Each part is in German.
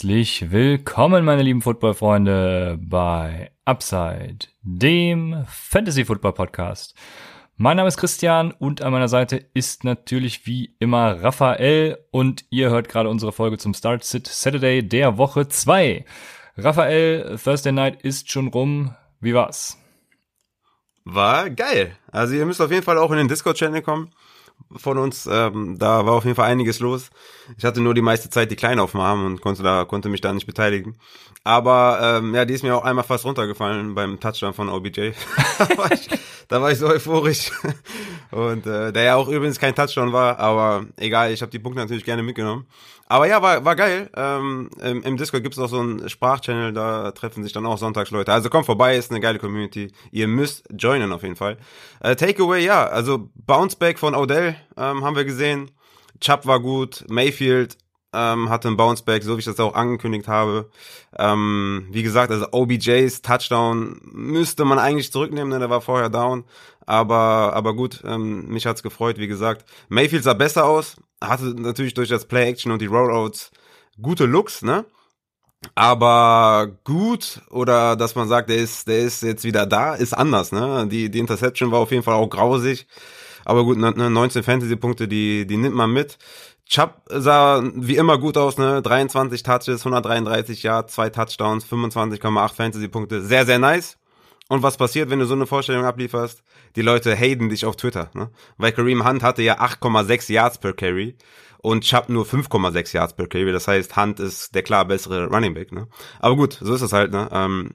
Herzlich willkommen, meine lieben Football-Freunde, bei Upside, dem Fantasy-Football-Podcast. Mein Name ist Christian und an meiner Seite ist natürlich wie immer Raphael und ihr hört gerade unsere Folge zum Start Sit Saturday der Woche 2. Raphael, Thursday Night ist schon rum. Wie war's? War geil. Also ihr müsst auf jeden Fall auch in den Discord-Channel kommen von uns. Ähm, da war auf jeden Fall einiges los. Ich hatte nur die meiste Zeit die Kleine auf dem Arm und konnte da konnte mich da nicht beteiligen. Aber ähm, ja, die ist mir auch einmal fast runtergefallen beim Touchdown von OBJ. da, war ich, da war ich so euphorisch. Und äh, der ja auch übrigens kein Touchdown war, aber egal, ich habe die Punkte natürlich gerne mitgenommen. Aber ja, war, war geil. Ähm, im, Im Discord gibt es auch so einen Sprachchannel, da treffen sich dann auch Sonntagsleute. Also kommt vorbei, ist eine geile Community. Ihr müsst joinen auf jeden Fall. Äh, Takeaway, ja, also Bounceback von Odell ähm, haben wir gesehen. Chubb war gut, Mayfield ähm, hatte einen Bounceback, so wie ich das auch angekündigt habe. Ähm, wie gesagt, also OBJs Touchdown müsste man eigentlich zurücknehmen, denn der war vorher down. Aber, aber gut, ähm, mich hat's gefreut, wie gesagt. Mayfield sah besser aus, hatte natürlich durch das Play-Action und die Rollouts gute Looks, ne? Aber gut, oder dass man sagt, der ist, der ist jetzt wieder da, ist anders, ne? Die, die Interception war auf jeden Fall auch grausig. Aber gut, 19 Fantasy-Punkte, die, die nimmt man mit. Chubb sah wie immer gut aus, ne? 23 Touches, 133 Yards, zwei Touchdowns, 25,8 Fantasy-Punkte. Sehr, sehr nice. Und was passiert, wenn du so eine Vorstellung ablieferst? Die Leute haten dich auf Twitter, ne? Weil Kareem Hunt hatte ja 8,6 Yards per Carry und Chubb nur 5,6 Yards per Carry. Das heißt, Hunt ist der klar bessere Running Back, ne? Aber gut, so ist es halt, ne? Ähm,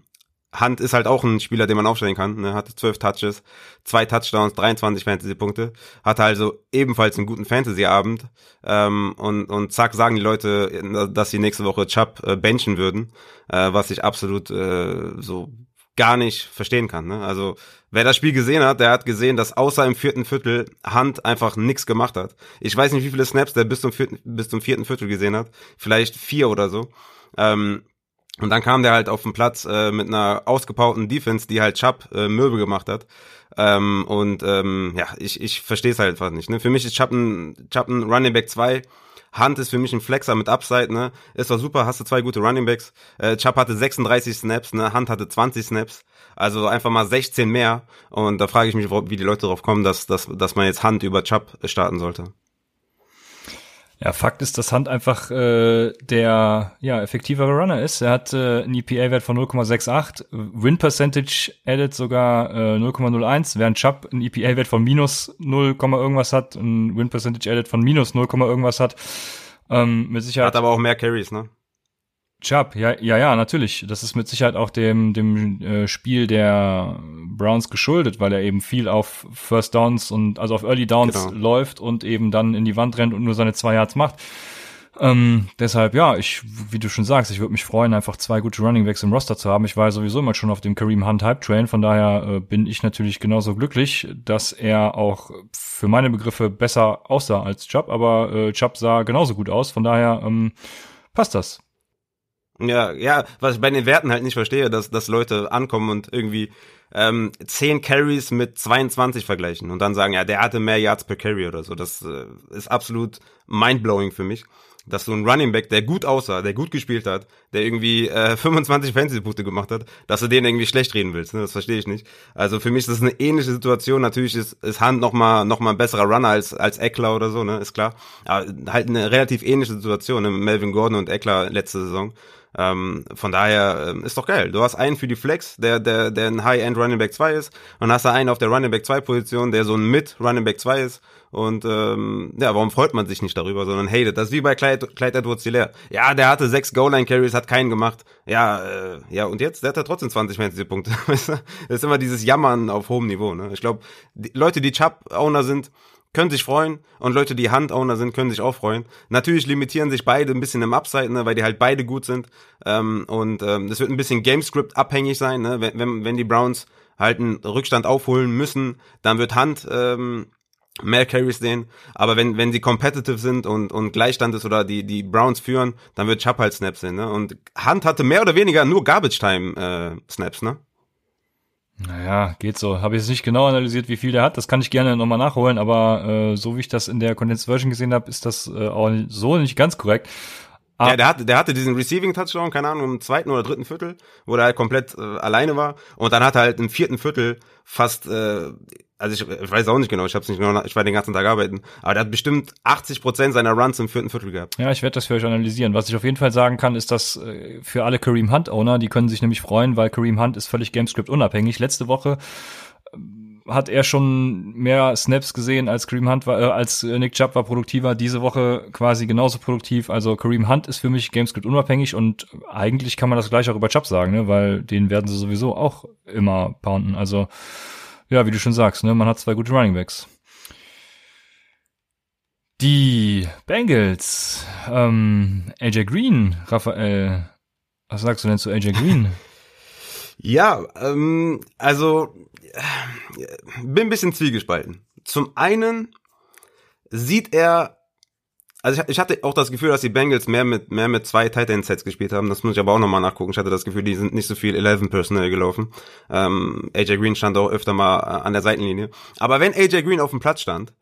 Hunt ist halt auch ein Spieler, den man aufstellen kann. Ne? Hatte 12 Touches, zwei Touchdowns, 23 Fantasy-Punkte. Hatte also ebenfalls einen guten Fantasy-Abend. Ähm, und, und zack, sagen die Leute, dass sie nächste Woche Chubb äh, benchen würden. Äh, was ich absolut äh, so gar nicht verstehen kann. Ne? Also wer das Spiel gesehen hat, der hat gesehen, dass außer im vierten Viertel Hunt einfach nix gemacht hat. Ich weiß nicht, wie viele Snaps der bis zum vierten, bis zum vierten Viertel gesehen hat. Vielleicht vier oder so. Ähm, und dann kam der halt auf den Platz äh, mit einer ausgebauten Defense, die halt Chubb äh, Möbel gemacht hat. Ähm, und ähm, ja, ich, ich verstehe es halt einfach nicht. Ne? Für mich ist Chubb ein, Chubb ein Running Back 2. Hunt ist für mich ein Flexer mit Upside, ne? Ist doch super, hast du zwei gute Running Backs. Äh, Chubb hatte 36 Snaps, ne? Hunt hatte 20 Snaps. Also einfach mal 16 mehr. Und da frage ich mich, wie die Leute darauf kommen, dass, dass, dass man jetzt Hunt über Chubb starten sollte. Ja, Fakt ist, dass Hunt einfach äh, der ja, effektivere Runner ist. Er hat äh, einen EPA-Wert von 0,68, Win Percentage added sogar äh, 0,01, während Chubb einen EPA-Wert von minus 0, irgendwas hat, ein Win Percentage added von minus 0, irgendwas hat. Ähm, mit Sicherheit. Hat aber auch mehr Carries, ne? Chubb, ja, ja, ja, natürlich. Das ist mit Sicherheit auch dem, dem äh, Spiel der Browns geschuldet, weil er eben viel auf First Downs und also auf Early Downs genau. läuft und eben dann in die Wand rennt und nur seine zwei Yards macht. Ähm, deshalb, ja, ich, wie du schon sagst, ich würde mich freuen, einfach zwei gute Running Backs im Roster zu haben. Ich war ja sowieso immer schon auf dem Kareem Hunt Hype Train, von daher äh, bin ich natürlich genauso glücklich, dass er auch für meine Begriffe besser aussah als Chubb, aber äh, Chubb sah genauso gut aus, von daher ähm, passt das. Ja, ja, was ich bei den Werten halt nicht verstehe, dass, dass Leute ankommen und irgendwie ähm, 10 Carries mit 22 vergleichen und dann sagen, ja, der hatte mehr Yards per Carry oder so. Das äh, ist absolut mindblowing für mich dass so ein Running Back, der gut aussah, der gut gespielt hat, der irgendwie äh, 25 Fantasy-Punkte gemacht hat, dass du den irgendwie schlecht reden willst. Ne? Das verstehe ich nicht. Also für mich ist das eine ähnliche Situation. Natürlich ist, ist Hunt noch mal, noch mal ein besserer Runner als, als Eckler oder so, ne? ist klar. Aber halt eine relativ ähnliche Situation. Ne? Melvin Gordon und Eckler letzte Saison. Ähm, von daher ähm, ist doch geil. Du hast einen für die Flex, der, der, der ein High-End Running Back 2 ist, und hast da einen auf der Running Back 2 Position, der so ein Mid Running Back 2 ist. Und ähm, ja, warum freut man sich nicht darüber, sondern hatet? Das ist wie bei Clyde, Clyde Edwards Hilaire. Ja, der hatte sechs Goal-Line-Carries, hat keinen gemacht. Ja, äh, ja, und jetzt, der hat er trotzdem 20 Fantasy-Punkte. das ist immer dieses Jammern auf hohem Niveau. Ne? Ich glaube, Leute, die Chubb-Owner sind, können sich freuen und Leute, die Hand-Owner sind, können sich auch freuen. Natürlich limitieren sich beide ein bisschen im Upside, ne, weil die halt beide gut sind. Ähm, und ähm, das wird ein bisschen Gamescript abhängig sein, ne? wenn, wenn, wenn die Browns halt einen Rückstand aufholen müssen, dann wird Hand ähm, mehr Carries sehen. Aber wenn, wenn sie competitive sind und, und Gleichstand ist oder die, die Browns führen, dann wird Chubb halt Snaps sehen. Ne? Und Hand hatte mehr oder weniger nur Garbage-Time-Snaps, äh, ne? Naja, geht so. Habe ich jetzt nicht genau analysiert, wie viel der hat. Das kann ich gerne nochmal nachholen, aber äh, so wie ich das in der Condensed Version gesehen habe, ist das äh, auch so nicht ganz korrekt. Ah. Ja, der hatte, der hatte diesen Receiving Touchdown, keine Ahnung, im zweiten oder dritten Viertel, wo er halt komplett äh, alleine war. Und dann hat er halt im vierten Viertel fast, äh, also ich, ich weiß auch nicht genau, ich hab's nicht genau, ich war den ganzen Tag arbeiten, aber der hat bestimmt 80 Prozent seiner Runs im vierten Viertel gehabt. Ja, ich werde das für euch analysieren. Was ich auf jeden Fall sagen kann, ist, dass äh, für alle Kareem Hunt Owner, die können sich nämlich freuen, weil Kareem Hunt ist völlig Gamescript unabhängig. Letzte Woche hat er schon mehr Snaps gesehen als Kareem Hunt war, äh, als äh, Nick Chubb war produktiver. Diese Woche quasi genauso produktiv. Also Kareem Hunt ist für mich Gamescript unabhängig und eigentlich kann man das gleich auch über Chubb sagen, ne? weil den werden sie sowieso auch immer pounden. Also ja, wie du schon sagst, ne? man hat zwei gute Running Backs. Die Bengals, ähm, AJ Green, Raphael, was sagst du denn zu AJ Green? ja, ähm, also bin ein bisschen zwiegespalten. Zum einen sieht er, also ich, ich, hatte auch das Gefühl, dass die Bengals mehr mit mehr mit zwei Tight End Sets gespielt haben. Das muss ich aber auch nochmal nachgucken. Ich hatte das Gefühl, die sind nicht so viel 11 Personal gelaufen. Ähm, AJ Green stand auch öfter mal äh, an der Seitenlinie. Aber wenn AJ Green auf dem Platz stand,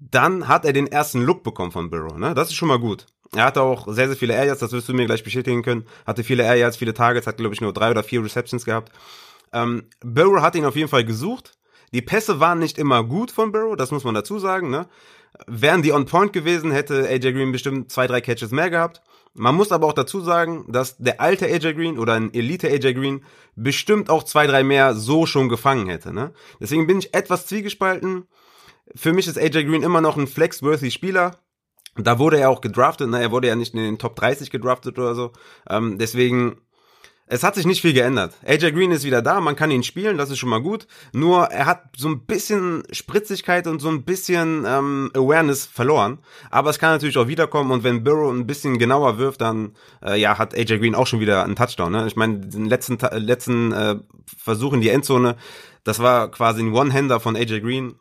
dann hat er den ersten Look bekommen von Burrow. Ne? Das ist schon mal gut. Er hatte auch sehr, sehr viele Air Yards, das wirst du mir gleich bestätigen können. Hatte viele Air Yards, viele Targets, hat glaube ich nur drei oder vier Receptions gehabt. Ähm, Burrow hat ihn auf jeden Fall gesucht. Die Pässe waren nicht immer gut von Burrow, das muss man dazu sagen. Ne? Wären die on point gewesen, hätte AJ Green bestimmt zwei, drei Catches mehr gehabt. Man muss aber auch dazu sagen, dass der alte AJ Green oder ein Elite AJ Green bestimmt auch zwei, drei mehr so schon gefangen hätte. Ne? Deswegen bin ich etwas zwiegespalten. Für mich ist AJ Green immer noch ein flexworthy Spieler. Da wurde er auch gedraftet, ne? er wurde ja nicht in den Top 30 gedraftet oder so. Ähm, deswegen es hat sich nicht viel geändert. AJ Green ist wieder da, man kann ihn spielen, das ist schon mal gut. Nur er hat so ein bisschen Spritzigkeit und so ein bisschen ähm, Awareness verloren. Aber es kann natürlich auch wiederkommen und wenn Burrow ein bisschen genauer wirft, dann äh, ja hat AJ Green auch schon wieder einen Touchdown. Ne? Ich meine, den letzten letzten äh, Versuch in die Endzone, das war quasi ein One-Hander von AJ Green.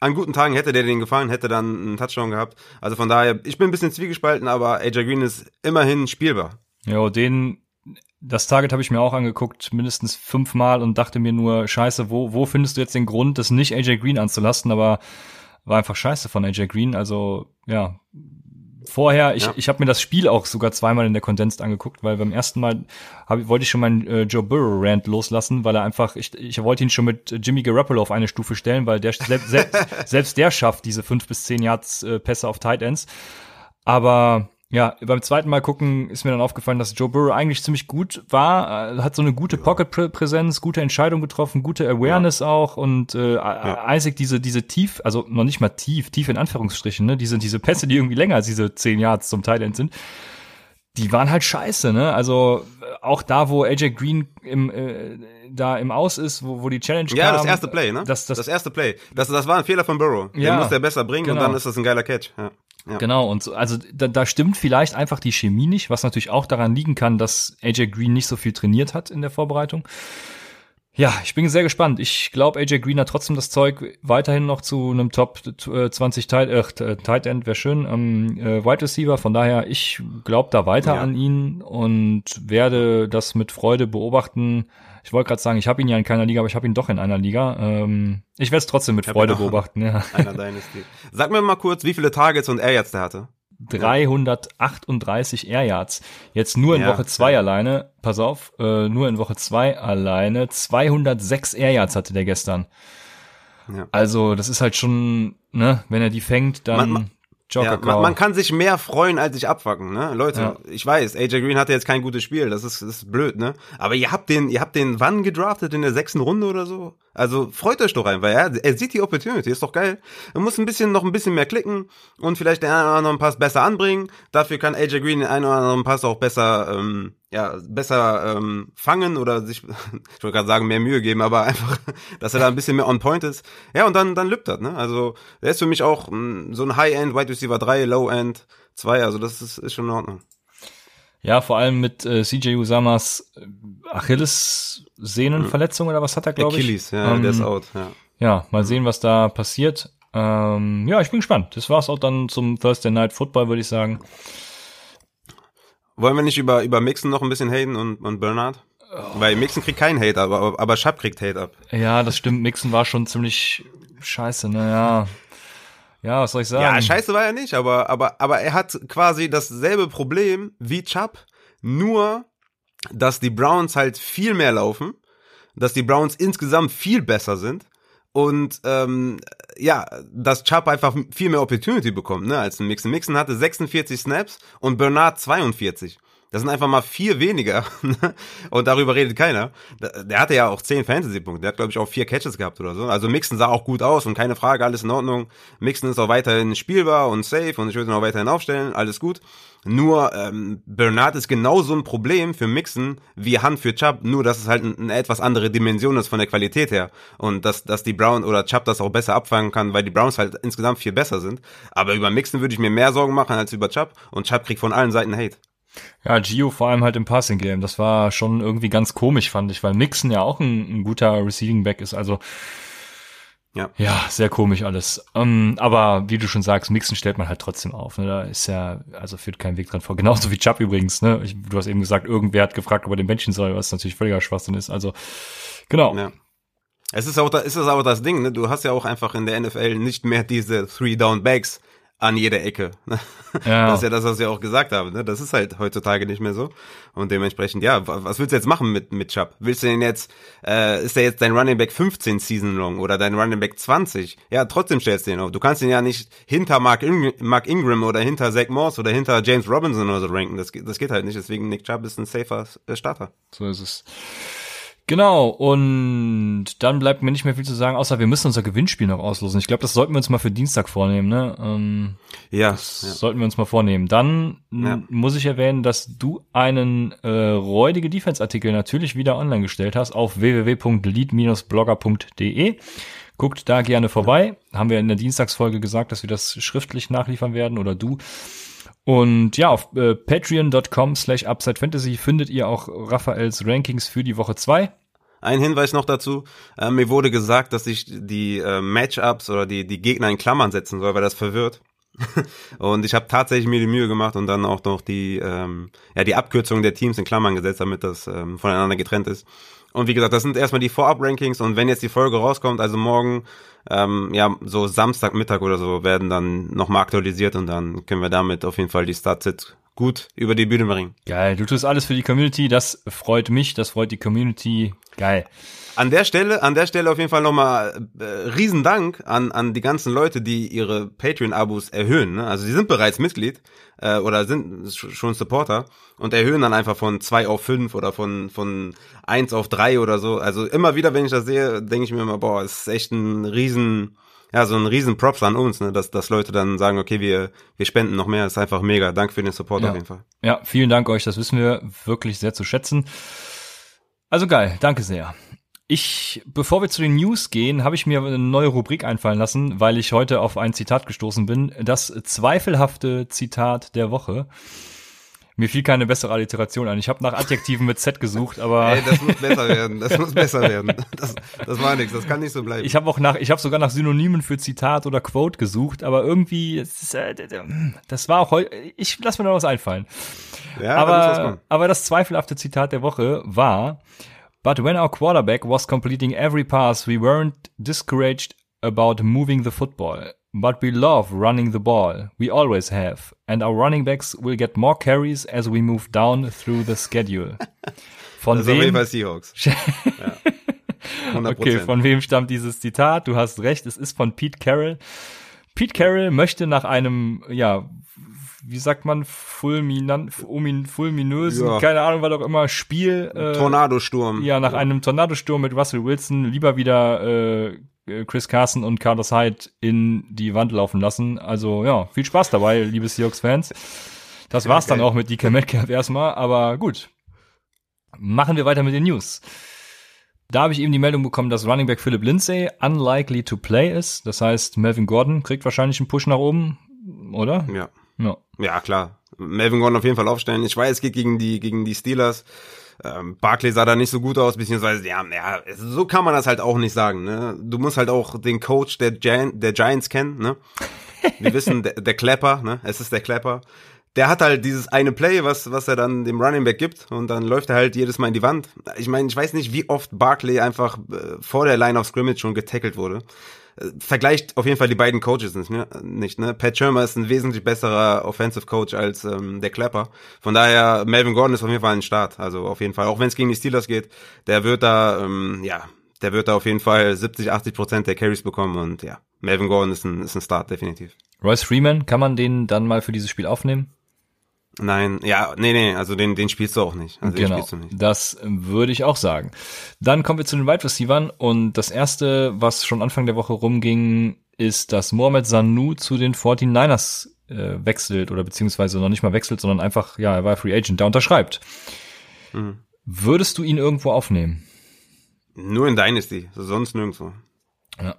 An guten Tagen hätte der den gefallen, hätte dann einen Touchdown gehabt. Also von daher, ich bin ein bisschen zwiegespalten, aber AJ Green ist immerhin spielbar. Ja, den das Target habe ich mir auch angeguckt, mindestens fünfmal und dachte mir nur, scheiße, wo, wo findest du jetzt den Grund, das nicht AJ Green anzulasten, aber war einfach scheiße von AJ Green. Also, ja. Vorher, ich, ja. ich habe mir das Spiel auch sogar zweimal in der Condensed angeguckt, weil beim ersten Mal hab, wollte ich schon meinen äh, Joe Burrow Rant loslassen, weil er einfach, ich, ich wollte ihn schon mit Jimmy Garoppolo auf eine Stufe stellen, weil der selbst, selbst, selbst der schafft diese fünf bis zehn Yards äh, Pässe auf Tight Ends. Aber ja, beim zweiten Mal gucken ist mir dann aufgefallen, dass Joe Burrow eigentlich ziemlich gut war, äh, hat so eine gute Pocket-Präsenz, gute Entscheidung getroffen, gute Awareness ja. auch und äh, ja. einzig diese diese tief, also noch nicht mal tief, tief in Anführungsstrichen, ne, diese diese Pässe, die irgendwie länger als diese zehn Yards zum Thailand sind, die waren halt scheiße, ne? Also auch da, wo AJ Green im äh, da im Aus ist, wo, wo die Challenge ja, kam. Ja, das erste Play, ne? Das, das, das erste Play. Das, das war ein Fehler von Burrow. Ja, Den muss der besser bringen genau. und dann ist das ein geiler Catch. Ja. Ja. Genau, und so, also da, da stimmt vielleicht einfach die Chemie nicht, was natürlich auch daran liegen kann, dass AJ Green nicht so viel trainiert hat in der Vorbereitung. Ja, ich bin sehr gespannt. Ich glaube, AJ Green hat trotzdem das Zeug, weiterhin noch zu einem Top 20 Tight, äh, Tight End wäre schön, ähm, äh, Wide Receiver. Von daher, ich glaube da weiter ja. an ihn und werde das mit Freude beobachten. Ich wollte gerade sagen, ich habe ihn ja in keiner Liga, aber ich habe ihn doch in einer Liga. Ähm, ich werde es trotzdem mit Freude beobachten. Ja. Einer Dynasty. Sag mir mal kurz, wie viele Targets und Air Yards der hatte. 338 Air Yards. Jetzt nur in ja, Woche zwei ja. alleine. Pass auf, äh, nur in Woche zwei alleine. 206 Air Yards hatte der gestern. Ja. Also das ist halt schon, ne, wenn er die fängt, dann. Man, man, Joker ja, man, man, kann sich mehr freuen, als sich abwacken, ne? Leute, ja. ich weiß, AJ Green hatte jetzt kein gutes Spiel, das ist, das ist blöd, ne? Aber ihr habt den, ihr habt den wann gedraftet? In der sechsten Runde oder so? Also freut euch doch einfach, ja. Er sieht die Opportunity, ist doch geil. Er muss ein bisschen noch ein bisschen mehr klicken und vielleicht den einen oder anderen Pass besser anbringen. Dafür kann AJ Green den einen oder anderen Pass auch besser, ähm, ja, besser ähm, fangen oder sich, ich wollte gerade sagen, mehr Mühe geben, aber einfach, dass er da ein bisschen mehr on point ist. Ja, und dann, dann lübt das, ne? Also, der ist für mich auch mh, mm, so ein High-End, Wide Receiver 3, Low-End 2, also das ist, ist schon in Ordnung. Ja, vor allem mit äh, CJ Usamas äh, Achilles-Sehnenverletzung oder was hat er, glaube ich? Achilles, ja, ähm, der ist out, ja. Ja, mal sehen, was da passiert. Ähm, ja, ich bin gespannt. Das war's auch dann zum Thursday Night Football, würde ich sagen. Wollen wir nicht über, über Mixon noch ein bisschen haten und, und Bernard? Oh. Weil Mixon kriegt keinen Hate ab, aber, aber Schapp kriegt Hate ab. Ja, das stimmt. Mixon war schon ziemlich scheiße, naja. Ja, was soll ich sagen? Ja, scheiße war er nicht, aber, aber, aber er hat quasi dasselbe Problem wie Chubb, nur, dass die Browns halt viel mehr laufen, dass die Browns insgesamt viel besser sind und ähm, ja, dass Chubb einfach viel mehr Opportunity bekommt, ne, als ein Mixon. Mixon hatte 46 Snaps und Bernard 42. Das sind einfach mal vier weniger. und darüber redet keiner. Der hatte ja auch zehn Fantasy-Punkte. Der hat, glaube ich, auch vier Catches gehabt oder so. Also Mixon sah auch gut aus und keine Frage, alles in Ordnung. Mixon ist auch weiterhin spielbar und safe und ich würde ihn auch weiterhin aufstellen. Alles gut. Nur ähm, Bernard ist genauso ein Problem für Mixon wie Hunt für Chubb, nur dass es halt eine etwas andere Dimension ist von der Qualität her. Und dass, dass die Brown oder Chubb das auch besser abfangen kann, weil die Browns halt insgesamt viel besser sind. Aber über Mixon würde ich mir mehr Sorgen machen als über Chubb und Chubb kriegt von allen Seiten Hate. Ja, Gio vor allem halt im Passing Game. Das war schon irgendwie ganz komisch, fand ich, weil Mixon ja auch ein, ein guter Receiving Back ist. Also ja, ja sehr komisch alles. Um, ähm, aber wie du schon sagst, Mixon stellt man halt trotzdem auf. Ne? Da ist ja, also führt kein Weg dran vor. Genauso wie Chubb übrigens. Ne? Ich, du hast eben gesagt, irgendwer hat gefragt, ob er den Benchen soll, was natürlich völliger Schwachsinn ist. Also genau. Ja. Es ist auch, da, ist es aber das Ding, ne? Du hast ja auch einfach in der NFL nicht mehr diese Three Down Bags an jeder Ecke. Ja. Das ist ja das, was ich auch gesagt habe. Ne? Das ist halt heutzutage nicht mehr so. Und dementsprechend, ja, was willst du jetzt machen mit, mit Chubb? Willst du denn jetzt, äh, ist der jetzt dein Running Back 15 Season long oder dein Running Back 20? Ja, trotzdem stellst du ihn auf. Du kannst ihn ja nicht hinter Mark, In Mark Ingram oder hinter Zach Morse oder hinter James Robinson oder so ranken. Das, das geht halt nicht. Deswegen Nick Chubb ist ein safer äh, Starter. So ist es. Genau, und dann bleibt mir nicht mehr viel zu sagen, außer wir müssen unser Gewinnspiel noch auslosen. Ich glaube, das sollten wir uns mal für Dienstag vornehmen, ne? Ähm, ja, das ja. sollten wir uns mal vornehmen. Dann ja. muss ich erwähnen, dass du einen äh, räudige Defense-Artikel natürlich wieder online gestellt hast auf www.lead-blogger.de. Guckt da gerne vorbei. Haben wir in der Dienstagsfolge gesagt, dass wir das schriftlich nachliefern werden oder du. Und ja, auf äh, patreon.com slash upsidefantasy findet ihr auch Raphaels Rankings für die Woche 2. Ein Hinweis noch dazu. Äh, mir wurde gesagt, dass ich die äh, Matchups oder die, die Gegner in Klammern setzen soll, weil das verwirrt. und ich habe tatsächlich mir die Mühe gemacht und dann auch noch die, ähm, ja, die Abkürzung der Teams in Klammern gesetzt, damit das ähm, voneinander getrennt ist. Und wie gesagt, das sind erstmal die Vorab-Rankings und wenn jetzt die Folge rauskommt, also morgen, ähm, ja, so Samstagmittag oder so, werden dann nochmal aktualisiert und dann können wir damit auf jeden Fall die Startsets gut über die Bühne bringen. Geil, du tust alles für die Community, das freut mich, das freut die Community. Geil. An der Stelle, an der Stelle auf jeden Fall nochmal äh, Riesendank an, an die ganzen Leute, die ihre Patreon-Abos erhöhen. Ne? Also die sind bereits Mitglied äh, oder sind schon Supporter und erhöhen dann einfach von zwei auf fünf oder von, von eins auf drei oder so. Also immer wieder, wenn ich das sehe, denke ich mir immer, boah, es ist echt ein riesen, ja, so ein riesen Props an uns, ne, dass, dass Leute dann sagen, okay, wir, wir spenden noch mehr, das ist einfach mega. Danke für den Support ja. auf jeden Fall. Ja, vielen Dank euch, das wissen wir wirklich sehr zu schätzen. Also geil, danke sehr. Ich, bevor wir zu den News gehen, habe ich mir eine neue Rubrik einfallen lassen, weil ich heute auf ein Zitat gestoßen bin. Das zweifelhafte Zitat der Woche. Mir fiel keine bessere Alliteration ein. Ich habe nach Adjektiven mit Z gesucht, aber Ey, das muss besser werden. Das muss besser werden. Das, das war nichts. Das kann nicht so bleiben. Ich habe auch nach, ich habe sogar nach Synonymen für Zitat oder Quote gesucht, aber irgendwie, das, äh, das war auch heute. Ich lass mir noch was einfallen. Ja, aber, aber das zweifelhafte Zitat der Woche war: But when our quarterback was completing every pass, we weren't discouraged about moving the football. But we love running the ball. We always have. And our running backs will get more carries as we move down through the schedule. Von das wem? Ist Seahawks. ja. Okay, von wem stammt dieses Zitat? Du hast recht, es ist von Pete Carroll. Pete Carroll möchte nach einem, ja, wie sagt man, fulminant, fulminösen, ja. keine Ahnung, was auch immer, Spiel. Äh, Tornadosturm. Ja, nach ja. einem Tornadosturm mit Russell Wilson lieber wieder äh, Chris Carson und Carlos Hyde in die Wand laufen lassen. Also ja, viel Spaß dabei, liebe Seahawks-Fans. Das war's dann auch mit DK Metcalf erstmal, aber gut. Machen wir weiter mit den News. Da habe ich eben die Meldung bekommen, dass Running Back Philip Lindsay unlikely to play ist. Das heißt, Melvin Gordon kriegt wahrscheinlich einen Push nach oben, oder? Ja. Ja, ja klar. Melvin Gordon auf jeden Fall aufstellen. Ich weiß, es geht gegen die, gegen die Steelers. Ähm, Barkley sah da nicht so gut aus, beziehungsweise, ja, ja, so kann man das halt auch nicht sagen, ne? Du musst halt auch den Coach der, Gi der Giants kennen, ne? Wir wissen, der, der Clapper, ne? Es ist der Clapper der hat halt dieses eine Play, was, was er dann dem Running Back gibt und dann läuft er halt jedes Mal in die Wand. Ich meine, ich weiß nicht, wie oft Barkley einfach äh, vor der Line of Scrimmage schon getackelt wurde. Äh, vergleicht auf jeden Fall die beiden Coaches nicht, ne? nicht, ne? Pat Shermer ist ein wesentlich besserer Offensive Coach als ähm, der Clapper. Von daher, Melvin Gordon ist auf jeden Fall ein Start. Also auf jeden Fall, auch wenn es gegen die Steelers geht, der wird da, ähm, ja, der wird da auf jeden Fall 70, 80 Prozent der Carries bekommen und ja, Melvin Gordon ist ein, ist ein Start, definitiv. Royce Freeman, kann man den dann mal für dieses Spiel aufnehmen? Nein, ja, nee, nee, also den, den spielst du auch nicht. Also genau, nicht. das würde ich auch sagen. Dann kommen wir zu den Wide Receivers und das erste, was schon Anfang der Woche rumging, ist, dass Mohamed Sanu zu den 49ers äh, wechselt oder beziehungsweise noch nicht mal wechselt, sondern einfach, ja, er war Free Agent, der unterschreibt. Mhm. Würdest du ihn irgendwo aufnehmen? Nur in Dynasty, sonst nirgendwo.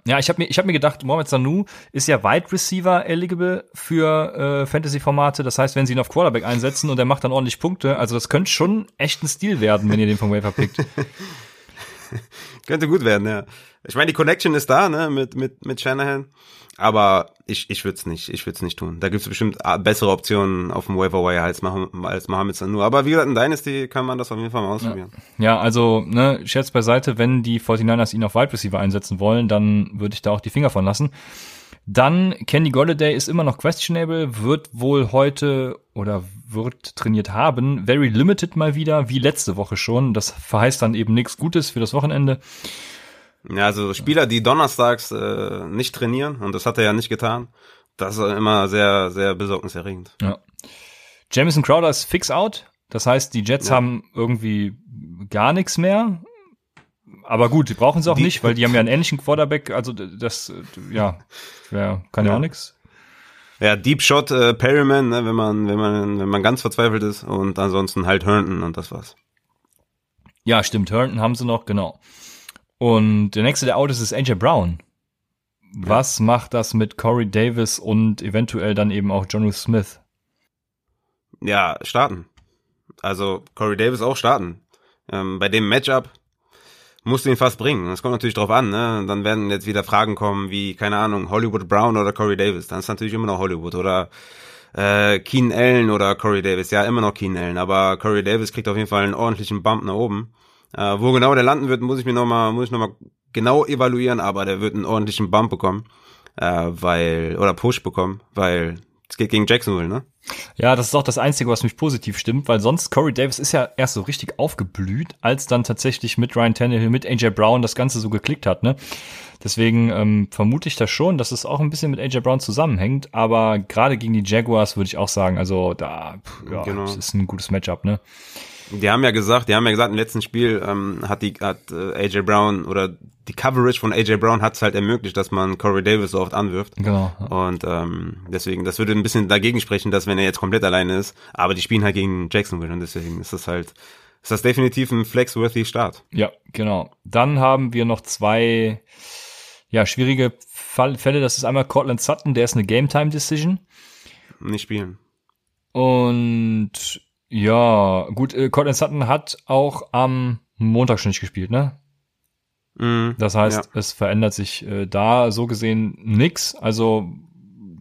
Ja, ich habe mir, ich hab mir gedacht, Mohamed Sanu ist ja Wide Receiver eligible für äh, Fantasy-Formate. Das heißt, wenn sie ihn auf Quarterback einsetzen und er macht dann ordentlich Punkte, also das könnte schon echt ein Stil werden, wenn ihr den vom Waiver pickt. könnte gut werden, ja. Ich meine, die Connection ist da, ne, mit, mit, mit Shanahan. Aber ich, ich würde es nicht, ich würde es nicht tun. Da gibt es bestimmt ah, bessere Optionen auf dem Waiver als, als Mohamed Sanu. Aber wie gesagt, in Dynasty kann man das auf jeden Fall mal ausprobieren. Ja, ja also, ne, Scherz beiseite, wenn die 49ers ihn auf Wide Receiver einsetzen wollen, dann würde ich da auch die Finger von lassen. Dann, Kenny Golladay ist immer noch questionable, wird wohl heute oder wird trainiert haben. Very limited mal wieder, wie letzte Woche schon. Das verheißt dann eben nichts Gutes für das Wochenende. Ja, also Spieler, die donnerstags äh, nicht trainieren, und das hat er ja nicht getan, das ist immer sehr, sehr besorgniserregend. Ja. Jamison Crowder ist fix out. Das heißt, die Jets ja. haben irgendwie gar nichts mehr. Aber gut, die brauchen sie auch die, nicht, weil die haben ja einen ähnlichen Quarterback. Also das, ja, ja kann ja, ja auch nichts. Ja, Deep Shot äh, Perryman, ne, wenn man, wenn man, wenn man ganz verzweifelt ist und ansonsten halt Herndon und das war's. Ja, stimmt. Herndon haben sie noch, genau. Und der nächste, der out ist, ist AJ Brown. Was ja. macht das mit Corey Davis und eventuell dann eben auch John Smith? Ja, starten. Also Corey Davis auch starten. Ähm, bei dem Matchup musst du ihn fast bringen. Das kommt natürlich drauf an, ne? Dann werden jetzt wieder Fragen kommen wie, keine Ahnung, Hollywood Brown oder Corey Davis. Dann ist natürlich immer noch Hollywood oder äh, Keen Allen oder Corey Davis. Ja, immer noch Keen Allen, aber Corey Davis kriegt auf jeden Fall einen ordentlichen Bump nach oben. Äh, wo genau der landen wird, muss ich mir nochmal, muss ich nochmal genau evaluieren, aber der wird einen ordentlichen Bump bekommen, äh, weil, oder Push bekommen, weil es geht gegen Jacksonville, ne? Ja, das ist auch das Einzige, was mich positiv stimmt, weil sonst Corey Davis ist ja erst so richtig aufgeblüht, als dann tatsächlich mit Ryan Tannehill, mit AJ Brown das Ganze so geklickt hat, ne? Deswegen ähm, vermute ich das schon, dass es auch ein bisschen mit AJ Brown zusammenhängt, aber gerade gegen die Jaguars würde ich auch sagen, also da pff, ja, genau. das ist ein gutes Matchup, ne? Die haben ja gesagt, die haben ja gesagt, im letzten Spiel ähm, hat die hat äh, AJ Brown oder die Coverage von AJ Brown hat es halt ermöglicht, dass man Corey Davis so oft anwirft. Genau. Und ähm, deswegen, das würde ein bisschen dagegen sprechen, dass wenn er jetzt komplett alleine ist, aber die spielen halt gegen Jacksonville und deswegen ist das halt, ist das definitiv ein flexworthy Start. Ja, genau. Dann haben wir noch zwei ja, schwierige Fall, Fälle. Das ist einmal Cortland Sutton, der ist eine Game Time Decision. Nicht spielen. Und ja, gut, äh, Cortland Sutton hat auch am Montag schon nicht gespielt, ne? Mm, das heißt, ja. es verändert sich äh, da so gesehen nix. Also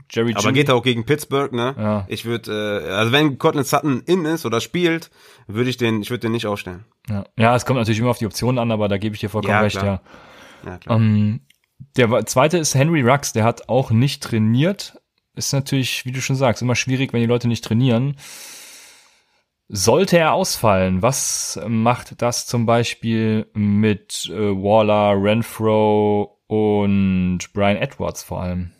Jerry Aber Jim geht er auch gegen Pittsburgh, ne? Ja. Ich würde, äh, also wenn Cortland Sutton in ist oder spielt, würde ich den, ich würde den nicht aufstellen. Ja. ja, es kommt natürlich immer auf die Optionen an, aber da gebe ich dir vollkommen ja, recht, klar. ja. Ja, klar. Ähm, der zweite ist Henry Rux, der hat auch nicht trainiert. Ist natürlich, wie du schon sagst, immer schwierig, wenn die Leute nicht trainieren. Sollte er ausfallen, was macht das zum Beispiel mit äh, Waller, Renfro und Brian Edwards vor allem?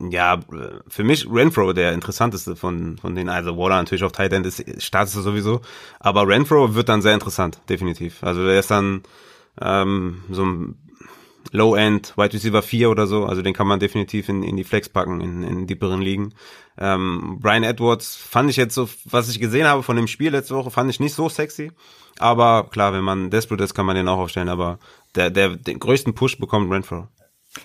Ja, für mich Renfro der interessanteste von, von den, also Waller natürlich auf Tight End ist, startest sowieso, aber Renfro wird dann sehr interessant, definitiv. Also der ist dann ähm, so ein Low-End, Wide Receiver 4 oder so, also den kann man definitiv in, in die Flex packen, in, in dieperen Ligen. Ähm, Brian Edwards fand ich jetzt so, was ich gesehen habe von dem Spiel letzte Woche, fand ich nicht so sexy, aber klar, wenn man desperate ist, kann man den auch aufstellen, aber der, der, den größten Push bekommt Renfro.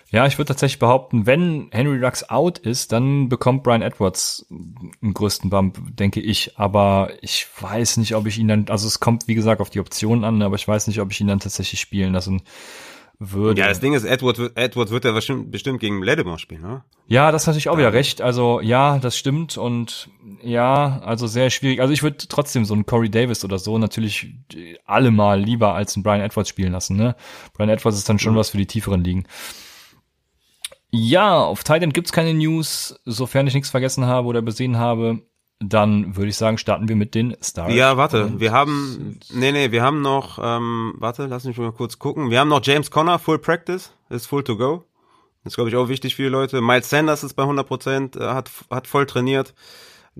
Ja, ich würde tatsächlich behaupten, wenn Henry Rux out ist, dann bekommt Brian Edwards einen größten Bump, denke ich. Aber ich weiß nicht, ob ich ihn dann, also es kommt wie gesagt auf die Optionen an, aber ich weiß nicht, ob ich ihn dann tatsächlich spielen lassen würde. Ja, das Ding ist, Edward, Edward wird ja bestimmt, bestimmt gegen Ledemar spielen, ne? Ja, das ist natürlich auch wieder recht. Also ja, das stimmt und ja, also sehr schwierig. Also ich würde trotzdem so einen Corey Davis oder so natürlich allemal lieber als einen Brian Edwards spielen lassen, ne? Brian Edwards ist dann schon mhm. was für die tieferen Ligen. Ja, auf Titan gibt's keine News, sofern ich nichts vergessen habe oder besehen habe dann würde ich sagen, starten wir mit den Stars. Ja, warte, wir haben, nee, nee, wir haben noch, ähm, warte, lass mich mal kurz gucken. Wir haben noch James Conner, Full Practice, ist full to go. Das ist, glaube ich, auch wichtig für die Leute. Miles Sanders ist bei 100 Prozent, äh, hat, hat voll trainiert.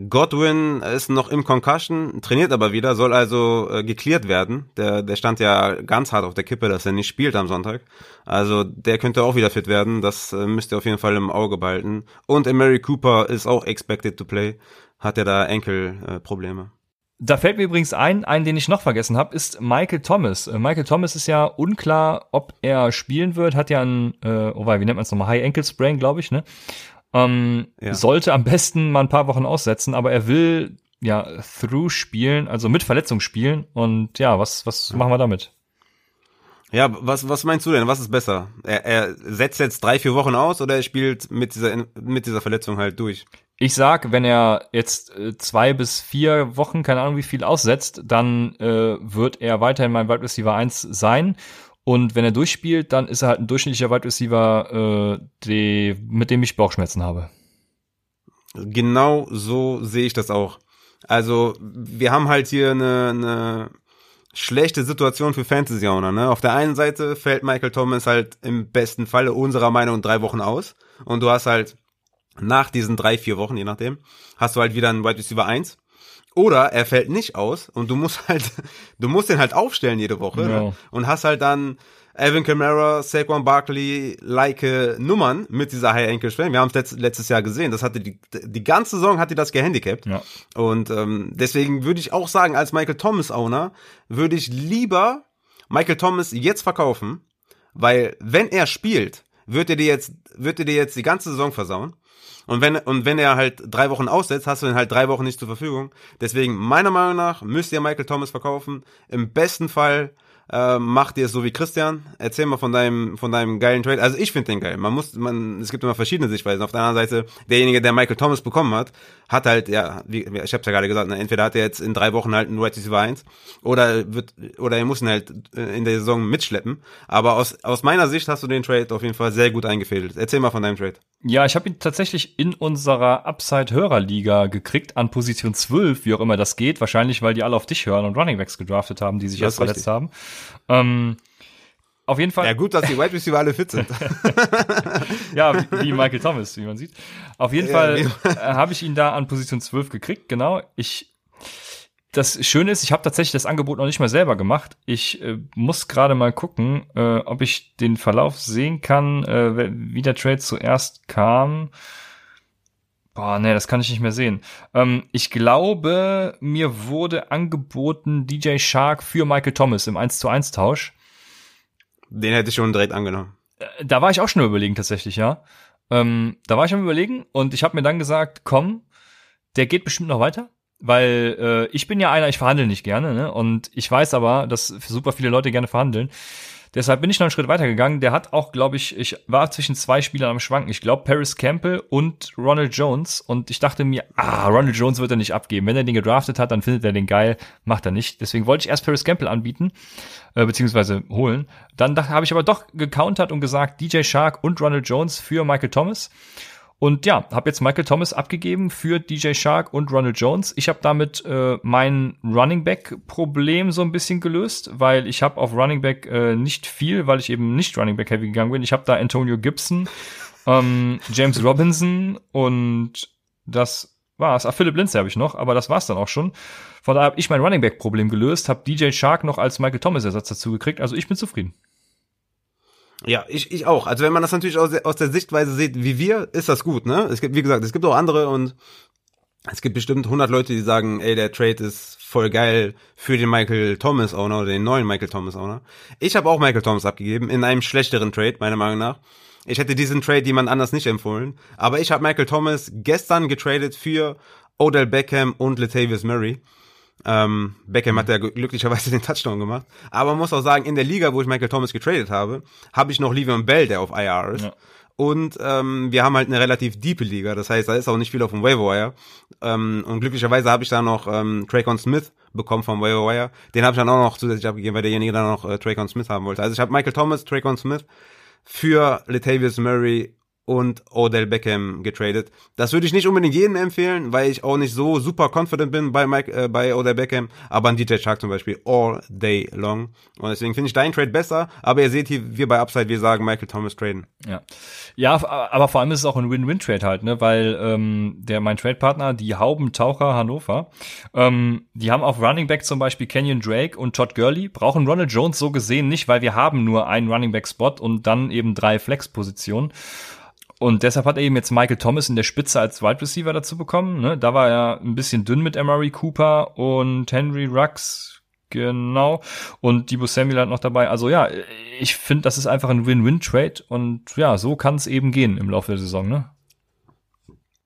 Godwin ist noch im Concussion, trainiert aber wieder, soll also äh, geklärt werden. Der, der stand ja ganz hart auf der Kippe, dass er nicht spielt am Sonntag. Also der könnte auch wieder fit werden. Das äh, müsst ihr auf jeden Fall im Auge behalten. Und Mary Cooper ist auch expected to play hat er da Enkelprobleme. Äh, da fällt mir übrigens ein, einen, den ich noch vergessen habe, ist Michael Thomas. Äh, Michael Thomas ist ja unklar, ob er spielen wird, hat ja ein, äh, oh, wie nennt man es nochmal, High Ankle Sprain, glaube ich, ne? Ähm, ja. Sollte am besten mal ein paar Wochen aussetzen, aber er will ja through spielen, also mit Verletzung spielen. Und ja, was, was ja. machen wir damit? Ja, was, was meinst du denn? Was ist besser? Er, er setzt jetzt drei, vier Wochen aus oder er spielt mit dieser, mit dieser Verletzung halt durch? Ich sag, wenn er jetzt äh, zwei bis vier Wochen, keine Ahnung wie viel aussetzt, dann äh, wird er weiterhin mein Wide Receiver 1 sein. Und wenn er durchspielt, dann ist er halt ein durchschnittlicher Wide Receiver, äh, die, mit dem ich Bauchschmerzen habe. Genau so sehe ich das auch. Also wir haben halt hier eine, eine schlechte Situation für Fantasy-Owner. Ne? Auf der einen Seite fällt Michael Thomas halt im besten Falle unserer Meinung drei Wochen aus. Und du hast halt nach diesen drei, vier Wochen, je nachdem, hast du halt wieder einen Wide Receiver 1. Oder er fällt nicht aus und du musst halt, du musst den halt aufstellen jede Woche no. und hast halt dann Evan Kamara, Saquon Barkley, like Nummern mit dieser High Ankle Sprain. Wir haben es letzt, letztes Jahr gesehen. Das hatte die, die ganze Saison hat die das gehandicapt. Ja. Und ähm, deswegen würde ich auch sagen, als Michael Thomas Owner würde ich lieber Michael Thomas jetzt verkaufen, weil wenn er spielt, wird er dir jetzt, wird er dir jetzt die ganze Saison versauen. Und wenn, und wenn er halt drei Wochen aussetzt, hast du ihn halt drei Wochen nicht zur Verfügung. Deswegen, meiner Meinung nach, müsst ihr Michael Thomas verkaufen. Im besten Fall äh, macht ihr es so wie Christian. Erzähl mal von deinem, von deinem geilen Trade. Also ich finde den geil. Man muss, man, es gibt immer verschiedene Sichtweisen. Auf der anderen Seite, derjenige, der Michael Thomas bekommen hat, hat halt, ja, wie, ich hab's ja gerade gesagt, ne, entweder hat er jetzt in drei Wochen halt einen Right Receiver 1 oder wird, oder er muss ihn halt äh, in der Saison mitschleppen. Aber aus, aus meiner Sicht hast du den Trade auf jeden Fall sehr gut eingefädelt. Erzähl mal von deinem Trade. Ja, ich habe ihn tatsächlich in unserer Upside-Hörerliga gekriegt, an Position 12, wie auch immer das geht. Wahrscheinlich, weil die alle auf dich hören und Running Backs gedraftet haben, die sich erst verletzt haben. Ähm, auf jeden Fall. Ja, gut, dass die Wide Receiver alle fit sind. ja, wie Michael Thomas, wie man sieht. Auf jeden ja, Fall äh, habe ich ihn da an Position 12 gekriegt, genau. Ich das Schöne ist, ich habe tatsächlich das Angebot noch nicht mal selber gemacht. Ich äh, muss gerade mal gucken, äh, ob ich den Verlauf sehen kann, äh, wie der Trade zuerst kam. Boah, nee, das kann ich nicht mehr sehen. Ähm, ich glaube, mir wurde angeboten DJ Shark für Michael Thomas im 1 zu 1 Tausch. Den hätte ich schon direkt angenommen. Äh, da war ich auch schon überlegen, tatsächlich, ja. Ähm, da war ich am überlegen und ich habe mir dann gesagt, komm, der geht bestimmt noch weiter, weil äh, ich bin ja einer, ich verhandle nicht gerne, ne? Und ich weiß aber, dass super viele Leute gerne verhandeln. Deshalb bin ich noch einen Schritt weiter gegangen. Der hat auch, glaube ich, ich war zwischen zwei Spielern am Schwanken. Ich glaube, Paris Campbell und Ronald Jones. Und ich dachte mir, ah, Ronald Jones wird er nicht abgeben. Wenn er den gedraftet hat, dann findet er den geil. Macht er nicht. Deswegen wollte ich erst Paris Campbell anbieten, äh, beziehungsweise holen. Dann habe ich aber doch gecountert und gesagt, DJ Shark und Ronald Jones für Michael Thomas. Und ja, habe jetzt Michael Thomas abgegeben für DJ Shark und Ronald Jones. Ich habe damit äh, mein Running Back Problem so ein bisschen gelöst, weil ich habe auf Running Back äh, nicht viel, weil ich eben nicht Running Back heavy gegangen bin. Ich habe da Antonio Gibson ähm, James Robinson und das war's. Ah, Philipp Lindsay habe ich noch, aber das war's dann auch schon. Von daher habe ich mein Running Back Problem gelöst, habe DJ Shark noch als Michael Thomas Ersatz dazu gekriegt, also ich bin zufrieden. Ja, ich, ich auch. Also wenn man das natürlich aus, aus der Sichtweise sieht, wie wir, ist das gut, ne? Es gibt, wie gesagt, es gibt auch andere und es gibt bestimmt 100 Leute, die sagen, ey, der Trade ist voll geil für den Michael Thomas Owner oder den neuen Michael Thomas Owner. Ich habe auch Michael Thomas abgegeben in einem schlechteren Trade, meiner Meinung nach. Ich hätte diesen Trade jemand anders nicht empfohlen, aber ich habe Michael Thomas gestern getradet für Odell Beckham und Latavius Murray. Ähm, Beckham hat ja glücklicherweise den Touchdown gemacht. Aber man muss auch sagen, in der Liga, wo ich Michael Thomas getradet habe, habe ich noch Le'Veon Bell, der auf IR ist. Ja. Und ähm, wir haben halt eine relativ diepe Liga, das heißt, da ist auch nicht viel auf dem Waiver Ähm, und glücklicherweise habe ich da noch ähm, Traycon Smith bekommen vom Waiver Den habe ich dann auch noch zusätzlich abgegeben, weil derjenige dann noch äh, Traycon Smith haben wollte. Also ich habe Michael Thomas, Traycon Smith für Latavius Murray und Odell Beckham getradet. Das würde ich nicht unbedingt jedem empfehlen, weil ich auch nicht so super confident bin bei Mike, äh, bei Odell Beckham, aber an DJ Shark zum Beispiel all day long. Und deswegen finde ich deinen Trade besser, aber ihr seht hier, wir bei Upside, wir sagen Michael Thomas traden. Ja. Ja, aber vor allem ist es auch ein Win-Win-Trade halt, ne, weil ähm, der mein Trade-Partner, die Haubentaucher Hannover, ähm, die haben auf Running Back zum Beispiel Kenyon Drake und Todd Gurley, brauchen Ronald Jones so gesehen nicht, weil wir haben nur einen Running Back-Spot und dann eben drei Flex-Positionen. Und deshalb hat er eben jetzt Michael Thomas in der Spitze als Wide Receiver dazu bekommen. Ne? Da war er ein bisschen dünn mit Emery Cooper und Henry Rux. Genau. Und Debo Samuel hat noch dabei. Also ja, ich finde, das ist einfach ein Win-Win-Trade. Und ja, so kann es eben gehen im Laufe der Saison. Ne?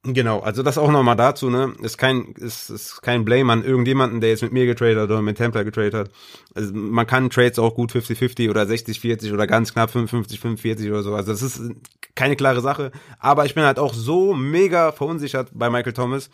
Genau, also das auch nochmal dazu, ne? Ist kein, ist, ist kein Blame an irgendjemanden, der jetzt mit mir getradet hat oder mit Templar getradet hat. Also man kann Trades auch gut 50-50 oder 60-40 oder ganz knapp 55-45 oder so. Also das ist keine klare Sache. Aber ich bin halt auch so mega verunsichert bei Michael Thomas,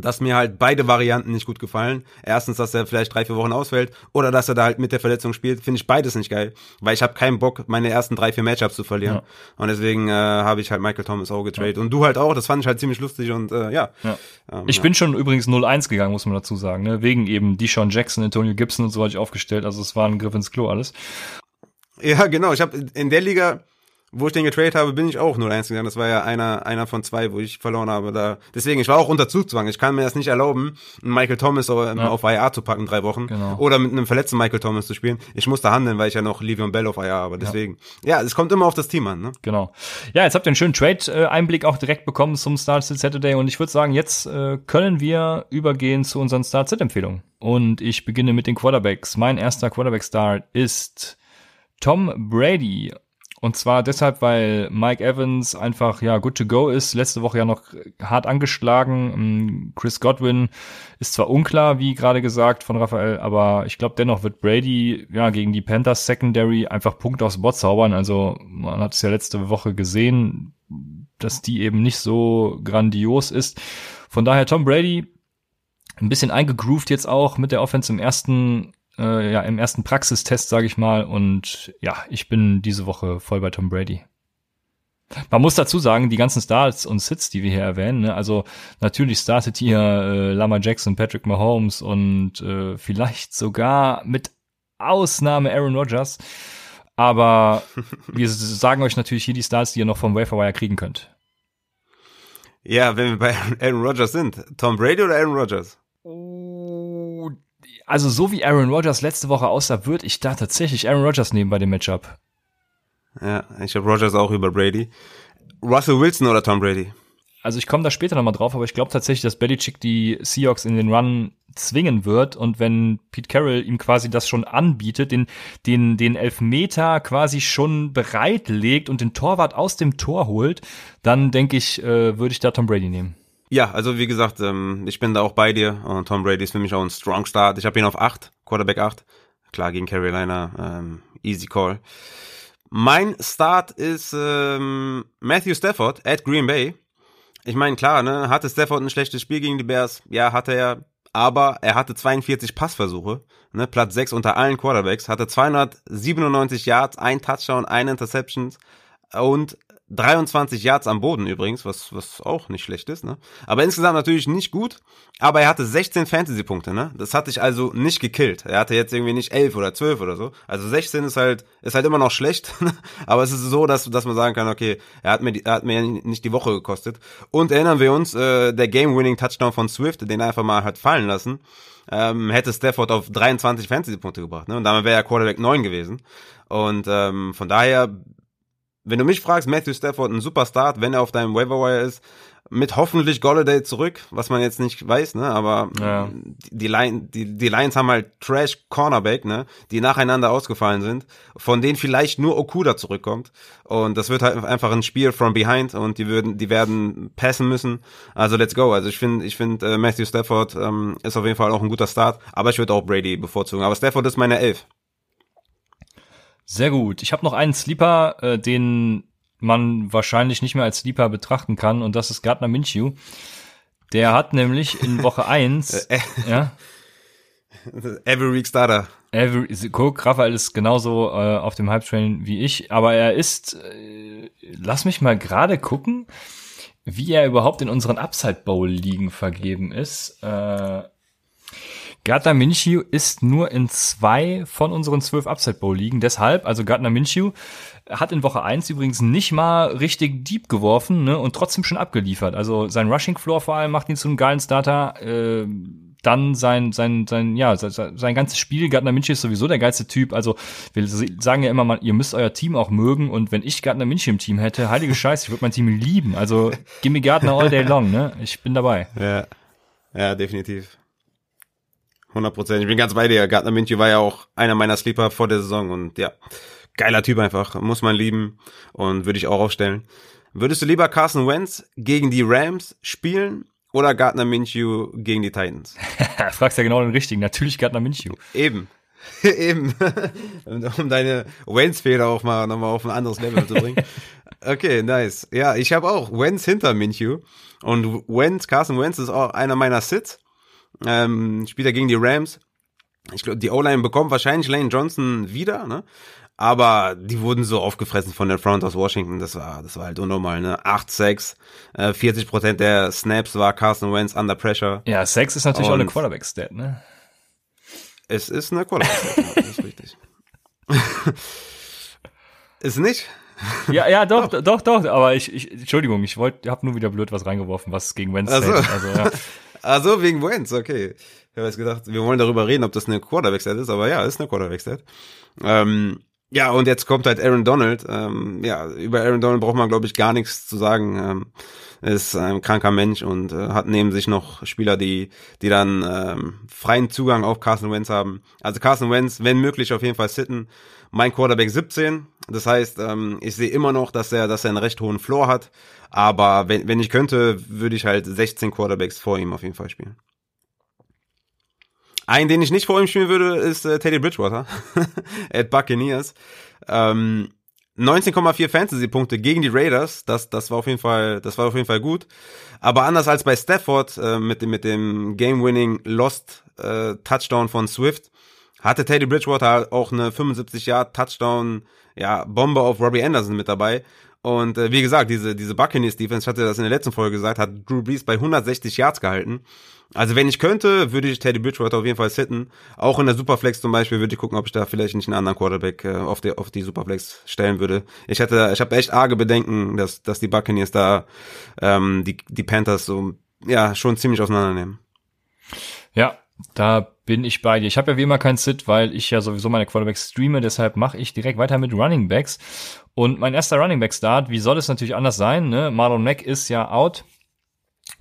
dass mir halt beide Varianten nicht gut gefallen. Erstens, dass er vielleicht drei, vier Wochen ausfällt oder dass er da halt mit der Verletzung spielt, finde ich beides nicht geil, weil ich habe keinen Bock, meine ersten drei, vier Matchups zu verlieren. Ja. Und deswegen äh, habe ich halt Michael Thomas auch getradet. Ja. Und du halt auch, das fand ich halt ziemlich lustig und äh, ja. ja. Ähm, ich bin schon übrigens 0-1 gegangen, muss man dazu sagen, ne? wegen eben Deshaun Jackson, Antonio Gibson und so hatte ich aufgestellt, also es war ein Griff ins Klo alles. Ja, genau, ich habe in der Liga wo ich den getradet habe, bin ich auch 0-1 gegangen. Das war ja einer, einer von zwei, wo ich verloren habe. Da, deswegen, ich war auch unter Zugzwang. Ich kann mir das nicht erlauben, Michael Thomas ja. auf IR zu packen, drei Wochen. Genau. Oder mit einem verletzten Michael Thomas zu spielen. Ich musste handeln, weil ich ja noch Livion Bell auf IR habe. Deswegen, ja. ja, es kommt immer auf das Team an. Ne? Genau. Ja, jetzt habt ihr einen schönen Trade-Einblick auch direkt bekommen zum Start Saturday. Und ich würde sagen, jetzt äh, können wir übergehen zu unseren Start-Sit-Empfehlungen. Und ich beginne mit den Quarterbacks. Mein erster Quarterback-Start ist Tom Brady. Und zwar deshalb, weil Mike Evans einfach ja good to go ist. Letzte Woche ja noch hart angeschlagen. Ähm, Chris Godwin ist zwar unklar, wie gerade gesagt von Raphael, aber ich glaube dennoch wird Brady ja gegen die Panthers Secondary einfach Punkte aufs Board zaubern. Also man hat es ja letzte Woche gesehen, dass die eben nicht so grandios ist. Von daher Tom Brady ein bisschen eingegroovt jetzt auch mit der Offense im ersten äh, ja, im ersten Praxistest, sage ich mal. Und ja, ich bin diese Woche voll bei Tom Brady. Man muss dazu sagen, die ganzen Starts und Sits, die wir hier erwähnen, ne, also natürlich startet hier äh, Lama Jackson, Patrick Mahomes und äh, vielleicht sogar mit Ausnahme Aaron Rodgers. Aber wir sagen euch natürlich hier die Starts, die ihr noch vom Waferwire kriegen könnt. Ja, wenn wir bei Aaron Rodgers sind, Tom Brady oder Aaron Rodgers? Also so wie Aaron Rodgers letzte Woche aussah, würde ich da tatsächlich Aaron Rodgers nehmen bei dem Matchup. Ja, ich habe Rodgers auch über Brady. Russell Wilson oder Tom Brady? Also ich komme da später nochmal drauf, aber ich glaube tatsächlich, dass Belichick die Seahawks in den Run zwingen wird und wenn Pete Carroll ihm quasi das schon anbietet, den, den, den Elfmeter quasi schon bereitlegt und den Torwart aus dem Tor holt, dann denke ich, äh, würde ich da Tom Brady nehmen. Ja, also wie gesagt, ähm, ich bin da auch bei dir und Tom Brady ist für mich auch ein Strong Start. Ich habe ihn auf 8, Quarterback 8. Klar, gegen Carolina, ähm, easy call. Mein Start ist ähm, Matthew Stafford at Green Bay. Ich meine, klar, ne, hatte Stafford ein schlechtes Spiel gegen die Bears? Ja, hatte er. Aber er hatte 42 Passversuche, ne, Platz 6 unter allen Quarterbacks, hatte 297 Yards, ein Touchdown, ein Interception und 23 Yards am Boden übrigens, was, was auch nicht schlecht ist, ne? Aber insgesamt natürlich nicht gut. Aber er hatte 16 Fantasy-Punkte, ne? Das hatte ich also nicht gekillt. Er hatte jetzt irgendwie nicht 11 oder 12 oder so. Also 16 ist halt, ist halt immer noch schlecht. aber es ist so, dass, dass man sagen kann, okay, er hat mir, die, er hat mir nicht die Woche gekostet. Und erinnern wir uns, äh, der Game-Winning-Touchdown von Swift, den er einfach mal hat fallen lassen, ähm, hätte Stafford auf 23 Fantasy-Punkte gebracht, ne? Und damit wäre er Quarterback 9 gewesen. Und ähm, von daher wenn du mich fragst, Matthew Stafford ein super Start, wenn er auf deinem Waiver ist, mit hoffentlich Golladay zurück, was man jetzt nicht weiß, ne, aber ja. die, Lions, die, die Lions haben halt Trash Cornerback, ne, die nacheinander ausgefallen sind, von denen vielleicht nur Okuda zurückkommt und das wird halt einfach ein Spiel from behind und die würden, die werden passen müssen, also let's go, also ich finde, ich finde äh, Matthew Stafford ähm, ist auf jeden Fall auch ein guter Start, aber ich würde auch Brady bevorzugen, aber Stafford ist meine Elf. Sehr gut. Ich habe noch einen Sleeper, äh, den man wahrscheinlich nicht mehr als Sleeper betrachten kann, und das ist Gardner Minshew. Der hat nämlich in Woche 1, äh, äh. ja. Every Week Starter. Every, guck, Raphael ist genauso äh, auf dem Hype-Train wie ich, aber er ist, äh, lass mich mal gerade gucken, wie er überhaupt in unseren Upside Bowl Ligen vergeben ist. Äh, Gardner Minshew ist nur in zwei von unseren zwölf Upside Bowl Ligen. Deshalb, also Gardner Minshew hat in Woche eins übrigens nicht mal richtig deep geworfen ne, und trotzdem schon abgeliefert. Also sein Rushing Floor vor allem macht ihn zu einem geilen Starter. Äh, dann sein, sein, sein, ja, sein, sein ganzes Spiel. Gardner Minshew ist sowieso der geilste Typ. Also wir sagen ja immer mal, ihr müsst euer Team auch mögen. Und wenn ich Gardner Minshew im Team hätte, heilige Scheiße, ich würde mein Team lieben. Also gimme Gardner all day long, ne? Ich bin dabei. Ja, ja, definitiv. 100 Prozent. Ich bin ganz bei dir. Gardner Minshew war ja auch einer meiner Sleeper vor der Saison und ja, geiler Typ einfach. Muss man lieben und würde ich auch aufstellen. Würdest du lieber Carson Wentz gegen die Rams spielen oder Gardner Minshew gegen die Titans? Fragst ja genau den richtigen. Natürlich Gardner Minshew. Eben. Eben. um deine Wentz-Fehler auch mal nochmal auf ein anderes Level zu bringen. Okay, nice. Ja, ich habe auch Wentz hinter Minshew. Und Wentz, Carson Wentz ist auch einer meiner Sits. Ähm, spielt er gegen die Rams. Ich glaube, die O-Line bekommt wahrscheinlich Lane Johnson wieder, ne? Aber die wurden so aufgefressen von der Front aus Washington. Das war, das war halt unnormal, ne? 8-6, äh, 40 Prozent der Snaps war Carson Wentz under pressure. Ja, 6 ist natürlich Und auch eine Quarterback-Stat, ne? Es ist eine Quarterback-Stat, das ist richtig. ist nicht? Ja, ja, doch, doch, doch, doch, aber ich, ich Entschuldigung, ich wollte, hab nur wieder blöd was reingeworfen, was gegen Wentz also. also ja. Also wegen Wentz, okay. Ich habe jetzt gedacht, wir wollen darüber reden, ob das eine Quarterback-Set ist, aber ja, ist eine Quarterback-Set. Ähm, ja, und jetzt kommt halt Aaron Donald. Ähm, ja, über Aaron Donald braucht man, glaube ich, gar nichts zu sagen. Ähm, ist ein kranker Mensch und äh, hat neben sich noch Spieler, die, die dann ähm, freien Zugang auf Carson Wentz haben. Also Carson Wentz, wenn möglich, auf jeden Fall sitten. Mein Quarterback 17. Das heißt, ähm, ich sehe immer noch, dass er, dass er einen recht hohen Floor hat. Aber wenn, wenn ich könnte, würde ich halt 16 Quarterbacks vor ihm auf jeden Fall spielen. Einen, den ich nicht vor ihm spielen würde, ist äh, Teddy Bridgewater at Buccaneers. Ähm, 19,4 Fantasy-Punkte gegen die Raiders, das, das war auf jeden Fall, das war auf jeden Fall gut. Aber anders als bei Stafford äh, mit dem, mit dem Game-Winning Lost äh, Touchdown von Swift, hatte Teddy Bridgewater auch eine 75 Yard Touchdown, ja, Bombe auf Robbie Anderson mit dabei. Und äh, wie gesagt, diese, diese Buccaneers Defense, ich hatte das in der letzten Folge gesagt, hat Drew Brees bei 160 Yards gehalten. Also wenn ich könnte, würde ich Teddy Bridgewater auf jeden Fall sitten. Auch in der Superflex zum Beispiel würde ich gucken, ob ich da vielleicht nicht einen anderen Quarterback äh, auf, die, auf die Superflex stellen würde. Ich hätte, ich habe echt arge Bedenken, dass, dass die Buccaneers da ähm, die, die Panthers so ja schon ziemlich auseinandernehmen. Ja, da bin ich bei dir. Ich habe ja wie immer keinen Sit, weil ich ja sowieso meine Quarterbacks streame, deshalb mache ich direkt weiter mit Running Backs. Und mein erster Running Back Start, wie soll es natürlich anders sein? Ne? Marlon Mack ist ja out,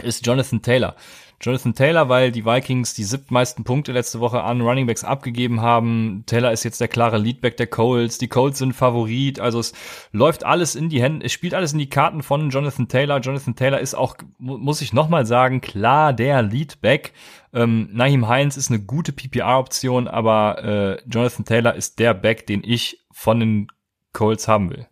ist Jonathan Taylor. Jonathan Taylor, weil die Vikings die siebtmeisten Punkte letzte Woche an Running Backs abgegeben haben. Taylor ist jetzt der klare Leadback der Colts. Die Colts sind Favorit. Also es läuft alles in die Hände, es spielt alles in die Karten von Jonathan Taylor. Jonathan Taylor ist auch, muss ich nochmal sagen, klar der Leadback. Ähm, Naheem Heinz ist eine gute PPR-Option, aber äh, Jonathan Taylor ist der Back, den ich von den Colts haben will.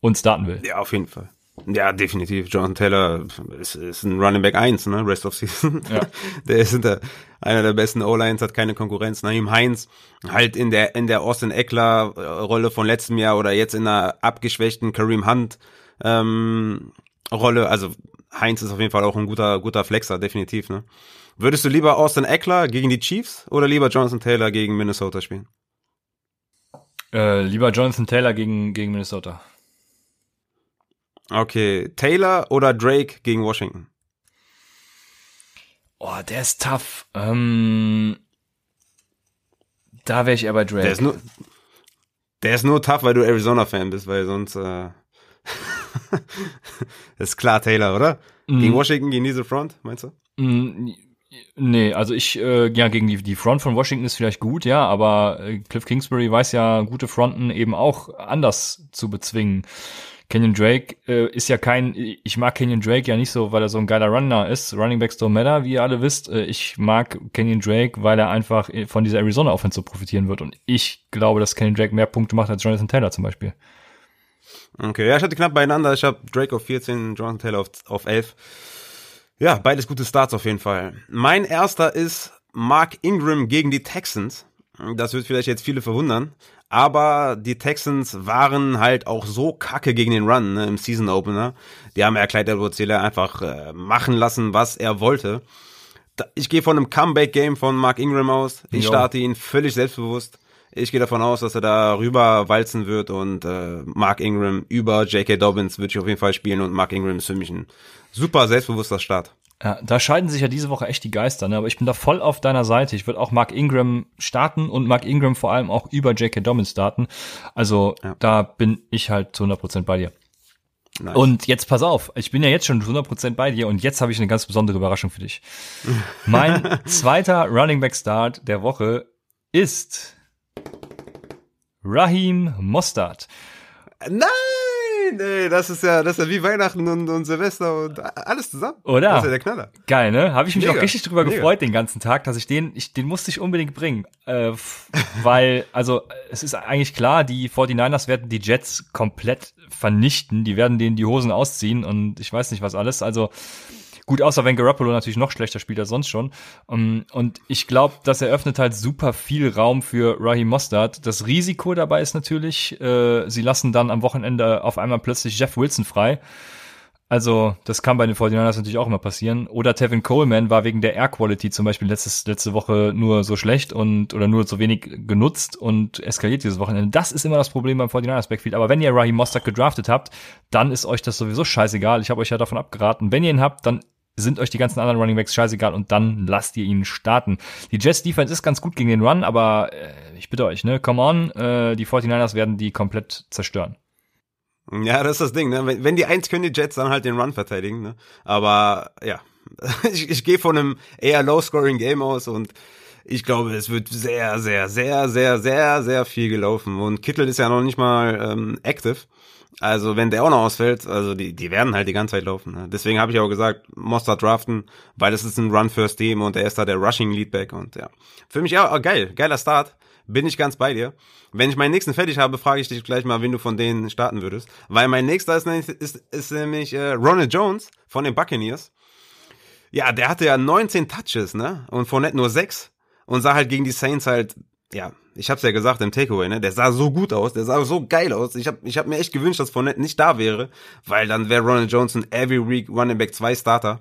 Und starten will. Ja, auf jeden Fall. Ja, definitiv. Jonathan Taylor ist, ist ein Running Back 1, ne? Rest of Season. Ja. Der ist hinter einer der besten O-Lines, hat keine Konkurrenz. Naheem Heinz halt in der, in der Austin Eckler Rolle von letztem Jahr oder jetzt in einer abgeschwächten Kareem Hunt, ähm, Rolle. Also Heinz ist auf jeden Fall auch ein guter, guter Flexer, definitiv, ne? Würdest du lieber Austin Eckler gegen die Chiefs oder lieber Jonathan Taylor gegen Minnesota spielen? Äh, lieber Jonathan Taylor gegen, gegen Minnesota. Okay, Taylor oder Drake gegen Washington? Oh, der ist tough. Ähm, da wäre ich eher bei Drake. Der ist, nur, der ist nur tough, weil du Arizona-Fan bist, weil sonst äh, ist klar Taylor, oder? Mm. Gegen Washington, gegen diese Front, meinst du? Mm, nee, also ich, äh, ja, gegen die, die Front von Washington ist vielleicht gut, ja, aber äh, Cliff Kingsbury weiß ja, gute Fronten eben auch anders zu bezwingen. Kenyon Drake äh, ist ja kein, ich mag Kenyon Drake ja nicht so, weil er so ein geiler Runner ist. Running Backs don't matter, wie ihr alle wisst. Äh, ich mag Kenyon Drake, weil er einfach von dieser Arizona Offense so profitieren wird. Und ich glaube, dass Kenyon Drake mehr Punkte macht als Jonathan Taylor zum Beispiel. Okay, ja, ich hatte knapp beieinander. Ich habe Drake auf 14, Jonathan Taylor auf, auf 11. Ja, beides gute Starts auf jeden Fall. Mein erster ist Mark Ingram gegen die Texans. Das wird vielleicht jetzt viele verwundern. Aber die Texans waren halt auch so kacke gegen den Run ne, im Season Opener. Die haben ja Clyde edwards einfach äh, machen lassen, was er wollte. Ich gehe von einem Comeback-Game von Mark Ingram aus. Ich jo. starte ihn völlig selbstbewusst. Ich gehe davon aus, dass er da rüber walzen wird und äh, Mark Ingram über J.K. Dobbins wird ich auf jeden Fall spielen und Mark Ingram ist für mich ein super selbstbewusster Start. Ja, da scheiden sich ja diese Woche echt die Geister, ne? aber ich bin da voll auf deiner Seite. Ich würde auch Mark Ingram starten und Mark Ingram vor allem auch über J.K. Dobbins starten. Also ja. da bin ich halt zu 100% bei dir. Nice. Und jetzt pass auf, ich bin ja jetzt schon 100% bei dir und jetzt habe ich eine ganz besondere Überraschung für dich. mein zweiter Running Back Start der Woche ist Raheem Mostard. Nein! Ey, das ist ja, das ist ja wie Weihnachten und, und Silvester und alles zusammen. Oder? Das ist ja der Knaller. Geil, ne? Habe ich mich Mega. auch richtig drüber Mega. gefreut den ganzen Tag, dass ich den, ich, den musste ich unbedingt bringen. Äh, weil, also, es ist eigentlich klar, die 49ers werden die Jets komplett vernichten. Die werden denen die Hosen ausziehen und ich weiß nicht was alles. Also, Gut, außer wenn Garoppolo natürlich noch schlechter spielt als sonst schon. Ähm, und ich glaube, das eröffnet halt super viel Raum für Raheem Mostert. Das Risiko dabei ist natürlich, äh, sie lassen dann am Wochenende auf einmal plötzlich Jeff Wilson frei. Also, das kann bei den 49ers natürlich auch immer passieren. Oder Tevin Coleman war wegen der Air Quality zum Beispiel letztes, letzte Woche nur so schlecht und oder nur so wenig genutzt und eskaliert dieses Wochenende. Das ist immer das Problem beim 49ers Backfield. Aber wenn ihr Raheem Mostert gedraftet habt, dann ist euch das sowieso scheißegal. Ich habe euch ja davon abgeraten. Wenn ihr ihn habt, dann sind euch die ganzen anderen Running Backs scheißegal und dann lasst ihr ihn starten. Die Jets Defense ist ganz gut gegen den Run, aber äh, ich bitte euch, ne, come on, äh, die 49ers werden die komplett zerstören. Ja, das ist das Ding, ne? Wenn, die eins können, die Jets dann halt den Run verteidigen, ne? Aber ja, ich, ich gehe von einem eher low-scoring Game aus und ich glaube, es wird sehr, sehr, sehr, sehr, sehr, sehr viel gelaufen. Und Kittel ist ja noch nicht mal ähm, active. Also wenn der auch noch ausfällt, also die, die werden halt die ganze Zeit laufen. Ne? Deswegen habe ich auch gesagt, Mostert draften, weil es ist ein Run-First-Team und er ist da der Rushing-Leadback und ja. Für mich ja, oh, geil, geiler Start. Bin ich ganz bei dir. Wenn ich meinen nächsten fertig habe, frage ich dich gleich mal, wen du von denen starten würdest. Weil mein nächster ist, nämlich, ist, ist nämlich äh, Ronald Jones von den Buccaneers. Ja, der hatte ja 19 Touches, ne? Und Fournette nur 6. Und sah halt gegen die Saints halt ja, ich hab's ja gesagt im Takeaway, ne? Der sah so gut aus, der sah so geil aus. Ich hab, ich hab mir echt gewünscht, dass Fournette nicht da wäre, weil dann wäre Ronald Johnson every week Running Back 2 Starter.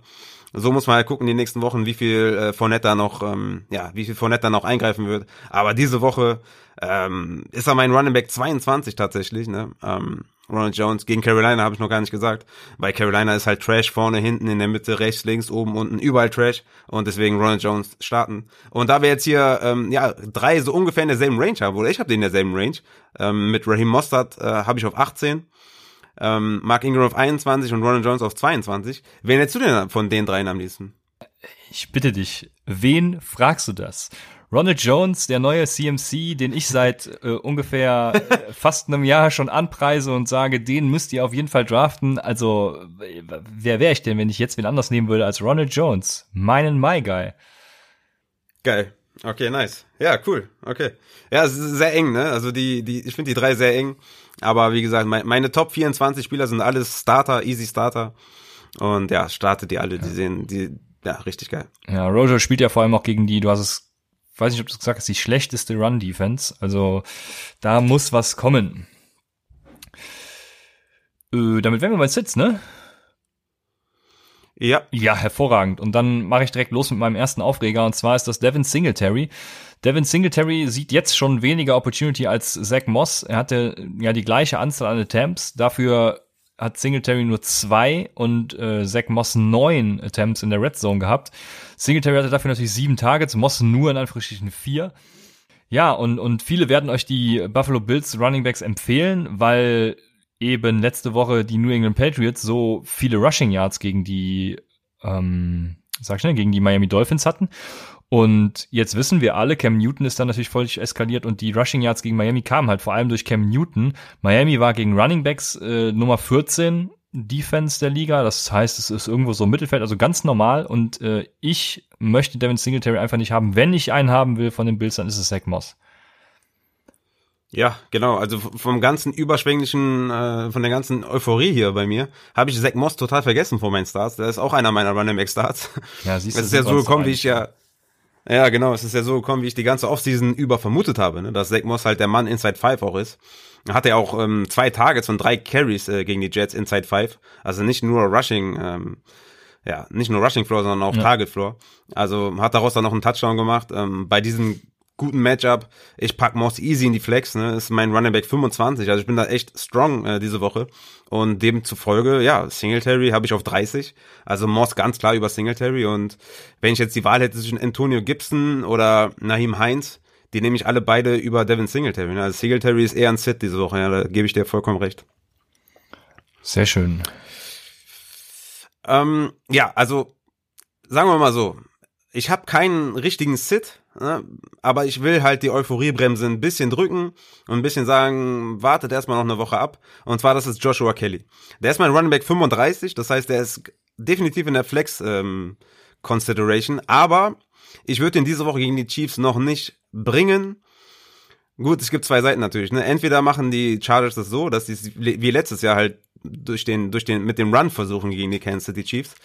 So muss man halt gucken die nächsten Wochen, wie viel äh, Fournette da noch, ähm, ja, wie viel Fournette da noch eingreifen wird. Aber diese Woche ähm, ist er mein Running Back 22 tatsächlich, ne? Ähm, Ronald Jones gegen Carolina habe ich noch gar nicht gesagt, weil Carolina ist halt Trash vorne, hinten, in der Mitte, rechts, links, oben, unten, überall Trash und deswegen Ronald Jones starten. Und da wir jetzt hier ähm, ja drei so ungefähr in derselben Range haben, oder ich habe den in derselben Range, ähm, mit Raheem Mostert äh, habe ich auf 18, ähm, Mark Ingram auf 21 und Ronald Jones auf 22. Wen hättest du denn von den dreien am liebsten? Ich bitte dich, wen fragst du das? Ronald Jones, der neue CMC, den ich seit äh, ungefähr äh, fast einem Jahr schon anpreise und sage, den müsst ihr auf jeden Fall draften. Also, wer wäre ich denn, wenn ich jetzt wen anders nehmen würde als Ronald Jones? Meinen My Guy. Geil. Okay, nice. Ja, cool. Okay. Ja, es ist sehr eng, ne? Also die, die, ich finde die drei sehr eng. Aber wie gesagt, mein, meine Top 24 Spieler sind alles Starter, Easy Starter. Und ja, startet die alle, die sehen, die, ja, richtig geil. Ja, Rojo spielt ja vor allem auch gegen die, du hast es, weiß nicht, ob du es gesagt hast, die schlechteste Run-Defense. Also da muss was kommen. Äh, damit wären wir bei Sitz, ne? Ja. Ja, hervorragend. Und dann mache ich direkt los mit meinem ersten Aufreger und zwar ist das Devin Singletary. Devin Singletary sieht jetzt schon weniger Opportunity als Zach Moss. Er hatte ja die gleiche Anzahl an Attempts. Dafür hat Singletary nur zwei und äh, Zach Moss neun Attempts in der Red Zone gehabt. Singletary hatte dafür natürlich sieben Targets, Moss nur in Anführungsstrichen vier. Ja, und, und viele werden euch die Buffalo Bills Running Backs empfehlen, weil eben letzte Woche die New England Patriots so viele Rushing Yards gegen die, ähm, sag schnell, gegen die Miami Dolphins hatten. Und jetzt wissen wir alle, Cam Newton ist dann natürlich völlig eskaliert und die Rushing Yards gegen Miami kamen halt vor allem durch Cam Newton. Miami war gegen Running Backs äh, Nummer 14 Defense der Liga. Das heißt, es ist irgendwo so im Mittelfeld, also ganz normal. Und äh, ich möchte Devin Singletary einfach nicht haben. Wenn ich einen haben will von den Bills, dann ist es Zach Moss. Ja, genau. Also vom ganzen überschwänglichen, äh, von der ganzen Euphorie hier bei mir, habe ich Zach Moss total vergessen vor meinen Starts. Der ist auch einer meiner Running Back Starts. Ja, siehst du. Es ist ja so gekommen, wie ich ja, ja, genau. Es ist ja so gekommen, wie ich die ganze Offseason über vermutet habe, ne? dass Zach Moss halt der Mann Inside Five auch ist. Hat er auch ähm, zwei Targets und drei Carries äh, gegen die Jets Inside Five. Also nicht nur Rushing, ähm, ja, nicht nur Rushing Floor, sondern auch ja. Target Floor. Also hat daraus dann noch einen Touchdown gemacht. Ähm, bei diesen guten Matchup. Ich pack Moss easy in die Flex, ne? Ist mein Running Back 25. Also ich bin da echt strong äh, diese Woche. Und demzufolge, ja, Singletary habe ich auf 30. Also Moss ganz klar über Singletary. Und wenn ich jetzt die Wahl hätte zwischen Antonio Gibson oder Naheem Heinz, die nehme ich alle beide über Devin Singletary. Ne? Also Singletary ist eher ein Sit diese Woche, ja, da gebe ich dir vollkommen recht. Sehr schön. Ähm, ja, also sagen wir mal so, ich habe keinen richtigen Sit? Aber ich will halt die Euphoriebremse ein bisschen drücken und ein bisschen sagen, wartet erstmal noch eine Woche ab. Und zwar, das ist Joshua Kelly. Der ist mein Running Back 35, das heißt, der ist definitiv in der Flex ähm, Consideration, aber ich würde ihn diese Woche gegen die Chiefs noch nicht bringen. Gut, es gibt zwei Seiten natürlich. Ne? Entweder machen die Chargers das so, dass sie wie letztes Jahr halt durch den, durch den, mit dem Run versuchen gegen die Kansas City Chiefs.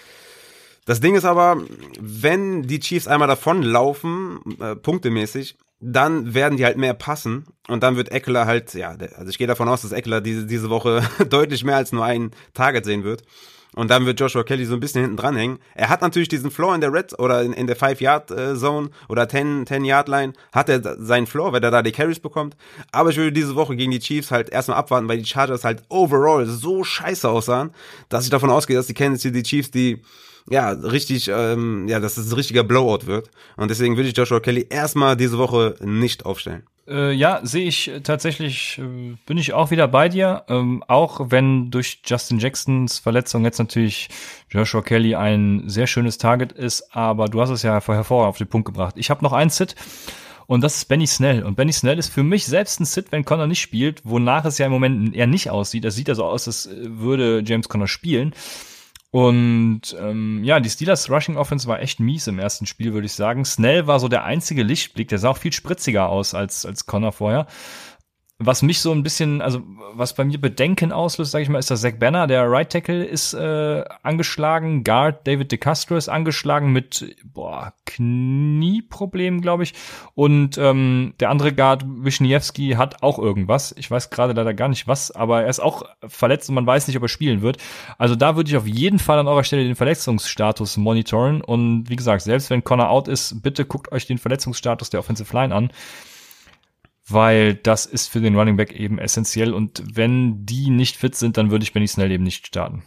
Das Ding ist aber, wenn die Chiefs einmal davonlaufen, äh, punktemäßig, dann werden die halt mehr passen und dann wird Eckler halt, ja, also ich gehe davon aus, dass Eckler diese, diese Woche deutlich mehr als nur ein Target sehen wird. Und dann wird Joshua Kelly so ein bisschen hinten dranhängen. Er hat natürlich diesen Floor in der Red oder in, in der 5-Yard-Zone oder 10-Yard-Line, hat er seinen Floor, wenn er da die Carries bekommt. Aber ich würde diese Woche gegen die Chiefs halt erstmal abwarten, weil die Chargers halt overall so scheiße aussahen, dass ich davon ausgehe, dass die Kansas City Chiefs die ja, richtig, ähm, ja, dass es ein richtiger Blowout wird. Und deswegen würde ich Joshua Kelly erstmal diese Woche nicht aufstellen. Äh, ja, sehe ich tatsächlich, äh, bin ich auch wieder bei dir. Ähm, auch wenn durch Justin Jacksons Verletzung jetzt natürlich Joshua Kelly ein sehr schönes Target ist, aber du hast es ja vorher auf den Punkt gebracht. Ich habe noch ein Sit. Und das ist Benny Snell. Und Benny Snell ist für mich selbst ein Sit, wenn Connor nicht spielt, wonach es ja im Moment eher nicht aussieht. Es sieht ja so aus, als würde James Connor spielen. Und ähm, ja, die Steelers Rushing Offense war echt mies im ersten Spiel, würde ich sagen. Snell war so der einzige Lichtblick, der sah auch viel spritziger aus als, als Connor vorher was mich so ein bisschen, also was bei mir Bedenken auslöst, sage ich mal, ist der Zach Banner, der Right Tackle ist äh, angeschlagen, Guard David DeCastro ist angeschlagen mit boah, Knieproblemen, glaube ich. Und ähm, der andere Guard Wisniewski hat auch irgendwas. Ich weiß gerade leider gar nicht was, aber er ist auch verletzt und man weiß nicht, ob er spielen wird. Also da würde ich auf jeden Fall an eurer Stelle den Verletzungsstatus monitoren. Und wie gesagt, selbst wenn Connor out ist, bitte guckt euch den Verletzungsstatus der Offensive Line an weil das ist für den Running Back eben essentiell und wenn die nicht fit sind, dann würde ich Benny Snell eben nicht starten.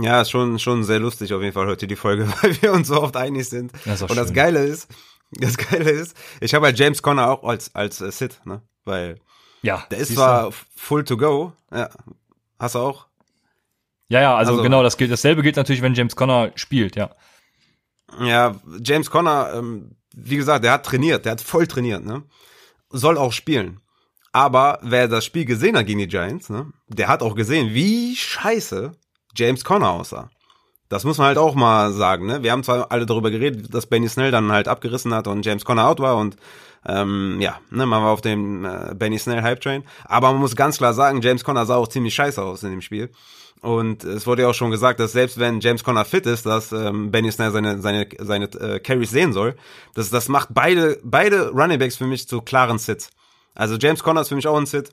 Ja, ist schon, schon sehr lustig auf jeden Fall heute die Folge, weil wir uns so oft einig sind. Das und schön. das Geile ist, das Geile ist, ich habe halt James Conner auch als, als äh, Sit, ne, weil ja, der ist zwar du? full to go, ja, hast du auch? Ja, ja, also, also genau, das gilt, dasselbe gilt natürlich, wenn James Conner spielt, ja. Ja, James Conner, ähm, wie gesagt, der hat trainiert, der hat voll trainiert, ne? Soll auch spielen. Aber wer das Spiel gesehen hat gegen die Giants, ne, der hat auch gesehen, wie scheiße James Conner aussah. Das muss man halt auch mal sagen, ne? Wir haben zwar alle darüber geredet, dass Benny Snell dann halt abgerissen hat und James Conner out war und ähm, ja, ne, man war auf dem äh, Benny Snell Hype Train. Aber man muss ganz klar sagen, James Conner sah auch ziemlich scheiße aus in dem Spiel. Und es wurde ja auch schon gesagt, dass selbst wenn James Conner fit ist, dass ähm, Benny Snell seine seine seine äh, Carries sehen soll. Das das macht beide beide Running Backs für mich zu klaren Sits. Also James Conner ist für mich auch ein Sit.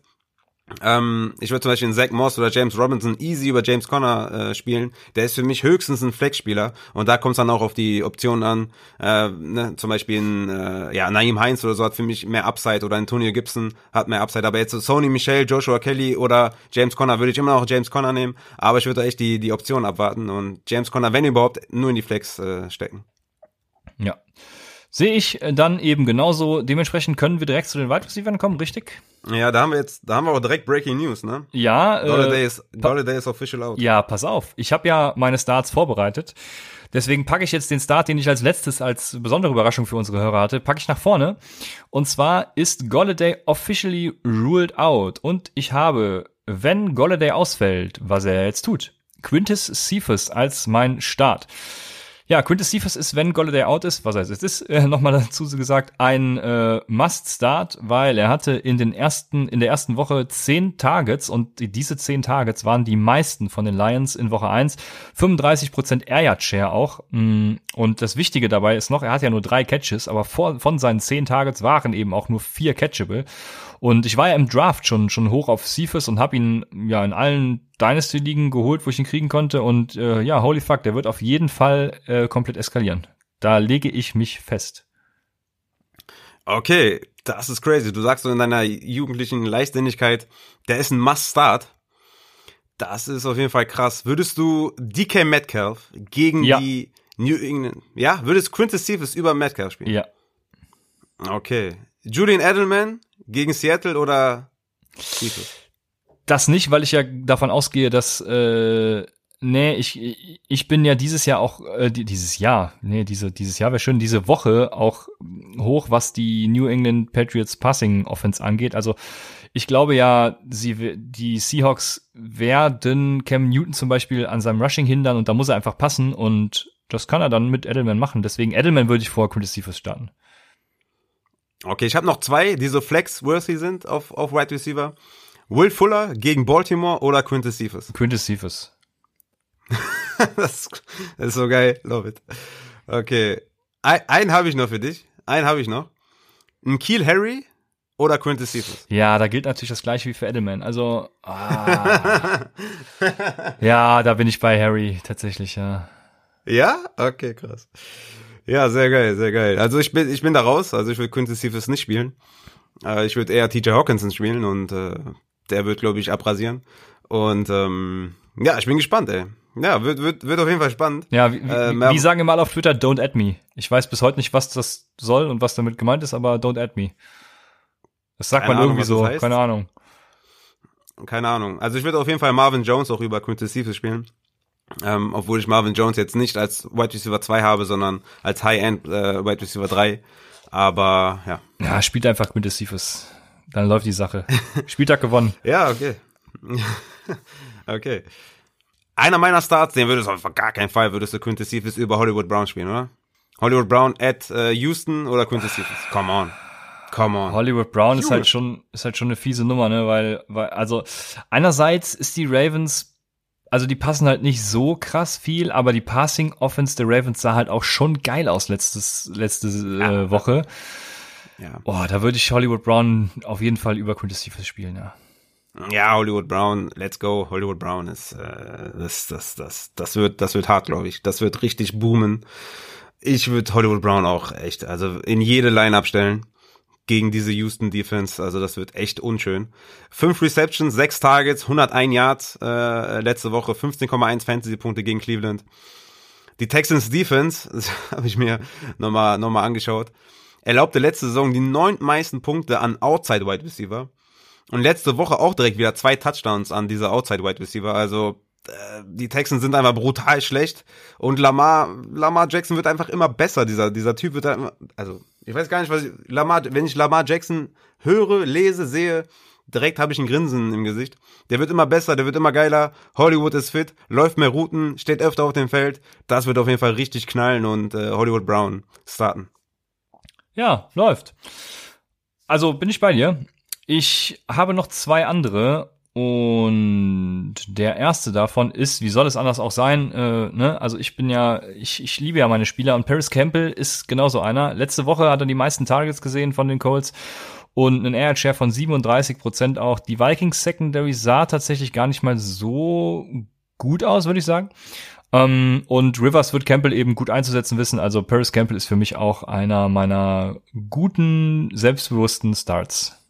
Ähm, ich würde zum Beispiel einen Zach Moss oder James Robinson easy über James Conner äh, spielen. Der ist für mich höchstens ein Flex-Spieler und da kommt es dann auch auf die Optionen an. Äh, ne, zum Beispiel ein äh, ja, Naim Heinz oder so hat für mich mehr Upside oder Antonio Gibson hat mehr Upside. Aber jetzt so Sony Michel, Joshua Kelly oder James Conner würde ich immer noch James Conner nehmen. Aber ich würde echt die, die Option abwarten und James Conner, wenn überhaupt, nur in die Flex äh, stecken. Ja. Sehe ich äh, dann eben genauso. Dementsprechend können wir direkt zu den Wide Receivers kommen, richtig? Ja, da haben wir jetzt, da haben wir auch direkt Breaking News, ne? Ja. Golladay, äh, ist, Golladay ist official out. Ja, pass auf. Ich habe ja meine Starts vorbereitet. Deswegen packe ich jetzt den Start, den ich als letztes als besondere Überraschung für unsere Hörer hatte, packe ich nach vorne. Und zwar ist Golladay officially ruled out. Und ich habe, wenn Golladay ausfällt, was er jetzt tut, Quintus Cephas als mein Start. Ja, Quintus Cephas ist, wenn Golladay out ist, was heißt es ist, äh, nochmal dazu gesagt, ein äh, Must-Start, weil er hatte in den ersten, in der ersten Woche zehn Targets und diese zehn Targets waren die meisten von den Lions in Woche eins 35% Air Yard Share auch. Mm, und das Wichtige dabei ist noch, er hat ja nur drei Catches, aber vor, von seinen zehn Targets waren eben auch nur vier catchable. Und ich war ja im Draft schon schon hoch auf Cephas und habe ihn ja in allen Dynasty-Ligen geholt, wo ich ihn kriegen konnte. Und äh, ja, holy fuck, der wird auf jeden Fall äh, komplett eskalieren. Da lege ich mich fest. Okay, das ist crazy. Du sagst so in deiner jugendlichen Leichtsinnigkeit, der ist ein Must-Start. Das ist auf jeden Fall krass. Würdest du DK Metcalf gegen ja. die New England, ja, würdest Quintus Cephas über Metcalf spielen? Ja. Okay. Julian Edelman gegen Seattle oder Chiefs? Das nicht, weil ich ja davon ausgehe, dass äh, nee, ich ich bin ja dieses Jahr auch äh, dieses Jahr, nee, diese dieses Jahr wäre schön, diese Woche auch hoch, was die New England Patriots Passing Offense angeht. Also ich glaube ja, sie die Seahawks werden Cam Newton zum Beispiel an seinem Rushing hindern und da muss er einfach passen und das kann er dann mit Edelman machen. Deswegen Edelman würde ich vor Quintus Cephas starten. Okay, ich habe noch zwei, die so flex-worthy sind auf, auf Wide Receiver. Will Fuller gegen Baltimore oder Quintus Cephas? Quintus Cephas. das, das, ist so geil, love it. Okay, ein, einen habe ich noch für dich. Einen habe ich noch. Ein Kiel Harry oder Quintus Cephas? Ja, da gilt natürlich das gleiche wie für Edelman. Also, ah. ja, da bin ich bei Harry tatsächlich, ja. Ja? Okay, krass. Ja, sehr geil, sehr geil. Also ich bin, ich bin da raus. Also ich will Quintus Cephas nicht spielen. Äh, ich würde eher TJ Hawkinson spielen und äh, der wird, glaube ich, abrasieren. Und ähm, ja, ich bin gespannt, ey. Ja, wird, wird, wird auf jeden Fall spannend. Ja, wie, ähm, wie, wie sagen wir mal auf Twitter, don't add me. Ich weiß bis heute nicht, was das soll und was damit gemeint ist, aber don't add me. Das sagt man Ahnung, irgendwie so, keine Ahnung. Keine Ahnung. Also ich würde auf jeden Fall Marvin Jones auch über Quintus Cephas spielen. Ähm, obwohl ich Marvin Jones jetzt nicht als Wide Receiver 2 habe, sondern als High-End äh, Wide Receiver 3. Aber ja. Ja, spielt einfach mit Cephas. Dann läuft die Sache. Spieltag gewonnen. ja, okay. okay. Einer meiner Starts, den würdest du auf gar keinen Fall würdest du Quintus Cephas über Hollywood Brown spielen, oder? Hollywood Brown at äh, Houston oder Quintus Cephas? Come on. Come on. Hollywood Brown ist halt schon, ist halt schon eine fiese Nummer, ne, weil, weil, also, einerseits ist die Ravens also die passen halt nicht so krass viel, aber die Passing Offense der Ravens sah halt auch schon geil aus letztes, letzte äh, Woche. Ja. Oh, da würde ich Hollywood Brown auf jeden Fall über Quintus Cephas spielen, ja. Ja, Hollywood Brown, let's go. Hollywood Brown ist, äh, das, das, das, das wird, das wird hart, glaube ich. Das wird richtig boomen. Ich würde Hollywood Brown auch echt, also in jede Line stellen gegen diese Houston Defense. Also das wird echt unschön. Fünf Receptions, sechs Targets, 101 Yards äh, letzte Woche, 15,1 Fantasy-Punkte gegen Cleveland. Die Texans Defense, das habe ich mir nochmal noch mal angeschaut, erlaubte letzte Saison die neun meisten Punkte an Outside Wide Receiver. Und letzte Woche auch direkt wieder zwei Touchdowns an diese Outside Wide Receiver. Also äh, die Texans sind einfach brutal schlecht und Lamar Lamar Jackson wird einfach immer besser. Dieser dieser Typ wird immer, also ich weiß gar nicht, was ich, Lamar, wenn ich Lamar Jackson höre, lese, sehe, direkt habe ich ein Grinsen im Gesicht. Der wird immer besser, der wird immer geiler. Hollywood ist fit, läuft mehr Routen, steht öfter auf dem Feld. Das wird auf jeden Fall richtig knallen und äh, Hollywood Brown starten. Ja, läuft. Also bin ich bei dir. Ich habe noch zwei andere und der erste davon ist, wie soll es anders auch sein, äh, ne? Also ich bin ja, ich, ich liebe ja meine Spieler und Paris Campbell ist genauso einer. Letzte Woche hat er die meisten Targets gesehen von den Colts und einen Air Share von 37 Prozent auch. Die Vikings Secondary sah tatsächlich gar nicht mal so gut aus, würde ich sagen. Um, ähm, und Rivers wird Campbell eben gut einzusetzen wissen. Also Paris Campbell ist für mich auch einer meiner guten, selbstbewussten Starts.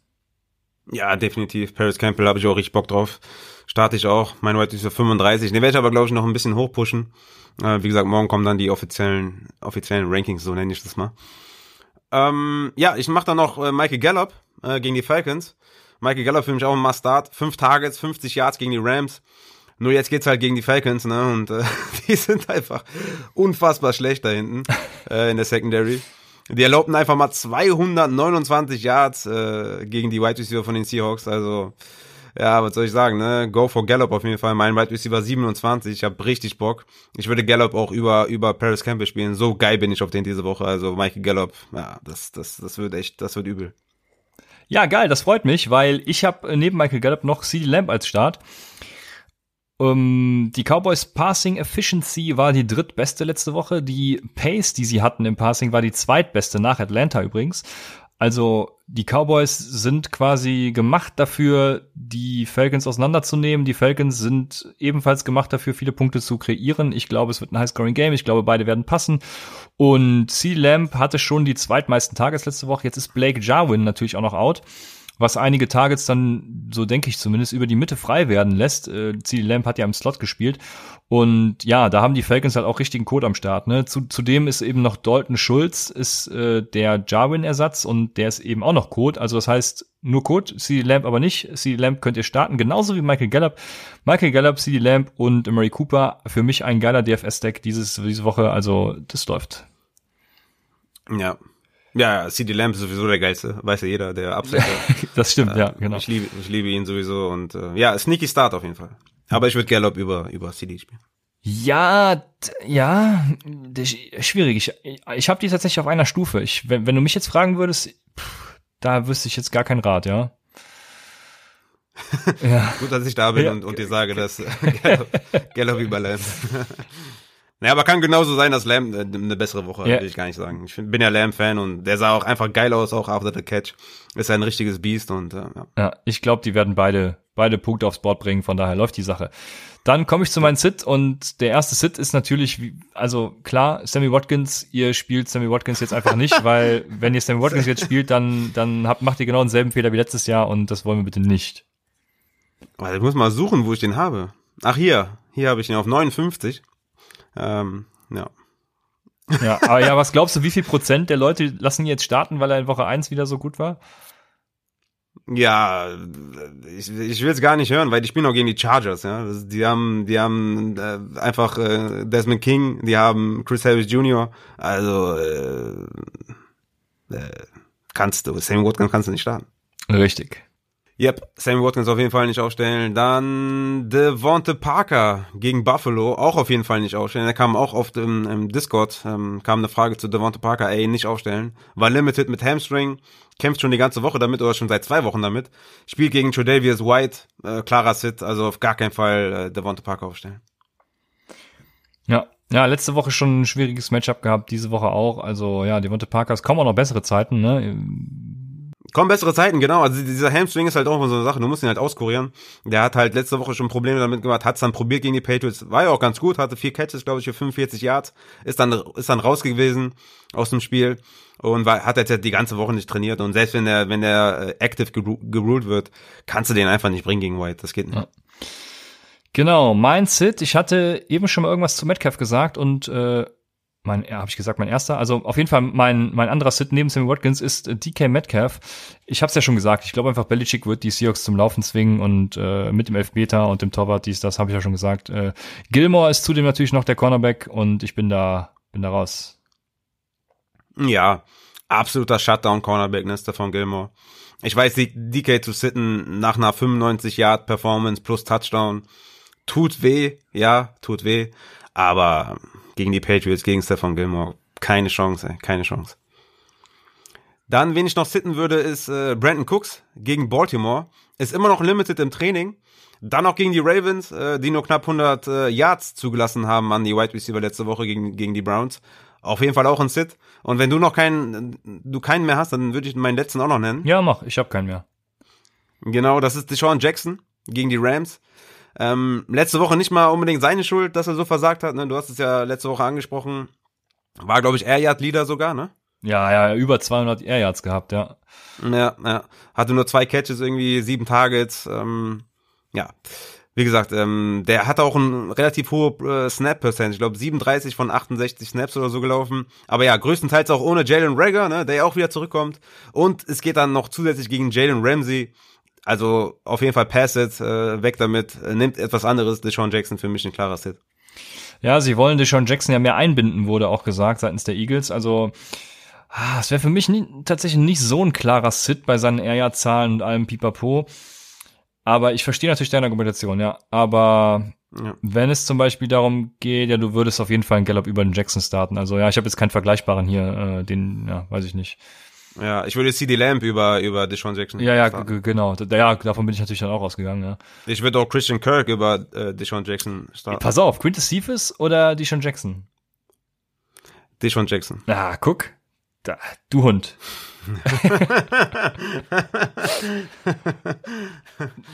Ja, definitiv. Paris Campbell habe ich auch richtig Bock drauf. Starte ich auch. Mein White ist für 35. Den werde ich aber, glaube ich, noch ein bisschen hochpushen. Äh, wie gesagt, morgen kommen dann die offiziellen, offiziellen Rankings, so nenne ich das mal. Ähm, ja, ich mache dann noch äh, Michael Gallup äh, gegen die Falcons. Michael Gallup für mich auch ein Must-Start. Fünf Targets, 50 Yards gegen die Rams. Nur jetzt geht's halt gegen die Falcons, ne? Und äh, die sind einfach unfassbar schlecht da hinten äh, in der Secondary. Die erlaubten einfach mal 229 Yards äh, gegen die Wide Receiver von den Seahawks. Also, ja, was soll ich sagen, ne? Go for Gallup auf jeden Fall. Mein Wide Receiver 27. Ich habe richtig Bock. Ich würde Gallup auch über, über Paris Campbell spielen. So geil bin ich auf den diese Woche. Also, Michael Gallup, ja, das, das, das wird echt, das wird übel. Ja, geil, das freut mich, weil ich habe neben Michael Gallup noch CD Lamb als Start. Um, ähm, die Cowboys Passing Efficiency war die drittbeste letzte Woche. Die Pace, die sie hatten im Passing, war die zweitbeste nach Atlanta übrigens. Also die Cowboys sind quasi gemacht dafür, die Falcons auseinanderzunehmen. Die Falcons sind ebenfalls gemacht dafür, viele Punkte zu kreieren. Ich glaube, es wird ein High-Scoring-Game. Ich glaube, beide werden passen. Und C. Lamb hatte schon die zweitmeisten Tages letzte Woche. Jetzt ist Blake Jarwin natürlich auch noch out was einige Targets dann, so denke ich zumindest, über die Mitte frei werden lässt. Äh, CD Lamp hat ja im Slot gespielt. Und ja, da haben die Falcons halt auch richtigen Code am Start. Ne? Zu, zudem ist eben noch Dalton Schulz, ist äh, der Jarwin-Ersatz und der ist eben auch noch Code. Also das heißt, nur Code, CD Lamp aber nicht. CD Lamp könnt ihr starten, genauso wie Michael Gallup. Michael Gallup, CD Lamp und Murray Cooper. Für mich ein geiler DFS-Deck diese Woche. Also das läuft. Ja, ja, CD Lamb ist sowieso der geilste, weiß ja jeder, der Upsetter. das stimmt, äh, ja, genau. Ich liebe, ich liebe ihn sowieso und äh, ja, sneaky Start auf jeden Fall. Aber ich würde Gallup über über CD spielen. Ja, ja, schwierig. Ich, ich habe die tatsächlich auf einer Stufe. Ich, wenn, wenn du mich jetzt fragen würdest, pff, da wüsste ich jetzt gar keinen Rat, ja. ja. Gut, dass ich da bin ja. und, und dir sage, dass Gallup, Gallup über Lamb. Naja, aber kann genauso sein, dass Lamb äh, eine bessere Woche yeah. will ich gar nicht sagen. Ich bin ja Lamb-Fan und der sah auch einfach geil aus, auch after the catch. Ist ein richtiges Biest und äh, ja. Ja, ich glaube, die werden beide, beide Punkte aufs Board bringen, von daher läuft die Sache. Dann komme ich zu meinem Sit und der erste Sit ist natürlich, also klar, Sammy Watkins, ihr spielt Sammy Watkins jetzt einfach nicht, weil wenn ihr Sammy Watkins jetzt spielt, dann, dann habt, macht ihr genau denselben Fehler wie letztes Jahr und das wollen wir bitte nicht. Ich muss mal suchen, wo ich den habe. Ach hier, hier habe ich ihn auf 59. Ähm, ja. Ja, aber ja, was glaubst du, wie viel Prozent der Leute lassen ihn jetzt starten, weil er in Woche 1 wieder so gut war? Ja, ich, ich will es gar nicht hören, weil die spielen auch gegen die Chargers, ja. Die haben, die haben äh, einfach äh, Desmond King, die haben Chris Harris Jr., also äh, äh, kannst du, Sammy Watkins kannst du nicht starten. Richtig. Yep, Sammy Watkins auf jeden Fall nicht aufstellen. Dann Devonte Parker gegen Buffalo, auch auf jeden Fall nicht aufstellen. Da kam auch oft im, im Discord, ähm, kam eine Frage zu Devonte Parker, ey, nicht aufstellen. War limited mit Hamstring, kämpft schon die ganze Woche damit oder schon seit zwei Wochen damit. Spielt gegen Tredavious White, äh, klarer Sit, also auf gar keinen Fall äh, Devonte Parker aufstellen. Ja, ja, letzte Woche schon ein schwieriges Matchup gehabt, diese Woche auch. Also ja, Devonte Parker, es kommen auch noch bessere Zeiten, ne? Kommen bessere Zeiten, genau. Also dieser Hamstring ist halt auch so eine Sache. Du musst ihn halt auskurieren. Der hat halt letzte Woche schon Probleme damit gemacht, hat es dann probiert gegen die Patriots. War ja auch ganz gut, hatte vier Catches, glaube ich, für 45 Yards. Ist dann, ist dann raus gewesen aus dem Spiel und war, hat jetzt die ganze Woche nicht trainiert. Und selbst wenn der, wenn der äh, active geruled wird, kannst du den einfach nicht bringen gegen White. Das geht nicht. Ja. Genau, mein Sit. Ich hatte eben schon mal irgendwas zu Metcalf gesagt und äh, mein, ja, habe ich gesagt, mein erster. Also auf jeden Fall mein, mein anderer Sit neben Sammy Watkins ist äh, DK Metcalf. Ich habe es ja schon gesagt, ich glaube einfach, Belichick wird die Seahawks zum Laufen zwingen und äh, mit dem Elfmeter und dem Torwart, dies, das habe ich ja schon gesagt. Äh, Gilmore ist zudem natürlich noch der Cornerback und ich bin da, bin da raus. Ja, absoluter Shutdown-Cornerback, ne, Stefan Gilmore. Ich weiß, DK zu sitten nach einer 95 Yard Performance plus Touchdown tut weh, ja, tut weh, aber gegen die Patriots, gegen Stefan Gilmore, keine Chance, ey, keine Chance. Dann, wen ich noch sitten würde, ist äh, Brandon Cooks gegen Baltimore. Ist immer noch limited im Training. Dann noch gegen die Ravens, äh, die nur knapp 100 äh, Yards zugelassen haben an die Wide Receiver letzte Woche gegen, gegen die Browns. Auf jeden Fall auch ein Sit. Und wenn du noch keinen, du keinen mehr hast, dann würde ich meinen letzten auch noch nennen. Ja, mach. Ich habe keinen mehr. Genau, das ist Deshaun Jackson gegen die Rams. Ähm, letzte Woche nicht mal unbedingt seine Schuld, dass er so versagt hat. Ne? Du hast es ja letzte Woche angesprochen. War, glaube ich, Air Yard Leader sogar, ne? Ja, ja, über 200 Air Yards gehabt, ja. Ja, ja. Hatte nur zwei Catches, irgendwie sieben Targets. Ähm, ja, wie gesagt, ähm, der hat auch ein relativ hohe äh, Snap-Percent. Ich glaube 37 von 68 Snaps oder so gelaufen. Aber ja, größtenteils auch ohne Jalen Rager, ne, der ja auch wieder zurückkommt. Und es geht dann noch zusätzlich gegen Jalen Ramsey. Also auf jeden Fall pass it, äh, weg damit, nimmt etwas anderes. Deshaun Jackson für mich ein klarer Sit. Ja, sie wollen Deshaun Jackson ja mehr einbinden, wurde auch gesagt seitens der Eagles. Also ah, es wäre für mich nie, tatsächlich nicht so ein klarer Sit bei seinen Air-Zahlen und allem Pipapo. Aber ich verstehe natürlich deine Argumentation, ja. Aber ja. wenn es zum Beispiel darum geht, ja, du würdest auf jeden Fall einen Gallup über den Jackson starten. Also ja, ich habe jetzt keinen vergleichbaren hier, äh, den, ja, weiß ich nicht. Ja, ich würde CD Lamp über, über Deshaun Jackson. Ja, ja, genau. Ja, davon bin ich natürlich dann auch ausgegangen, ja. Ich würde auch Christian Kirk über äh, Deshaun Jackson starten. Pass auf, Quintus Cephas oder Deshaun Jackson? Deshaun Jackson. Ah, guck. Da, du Hund.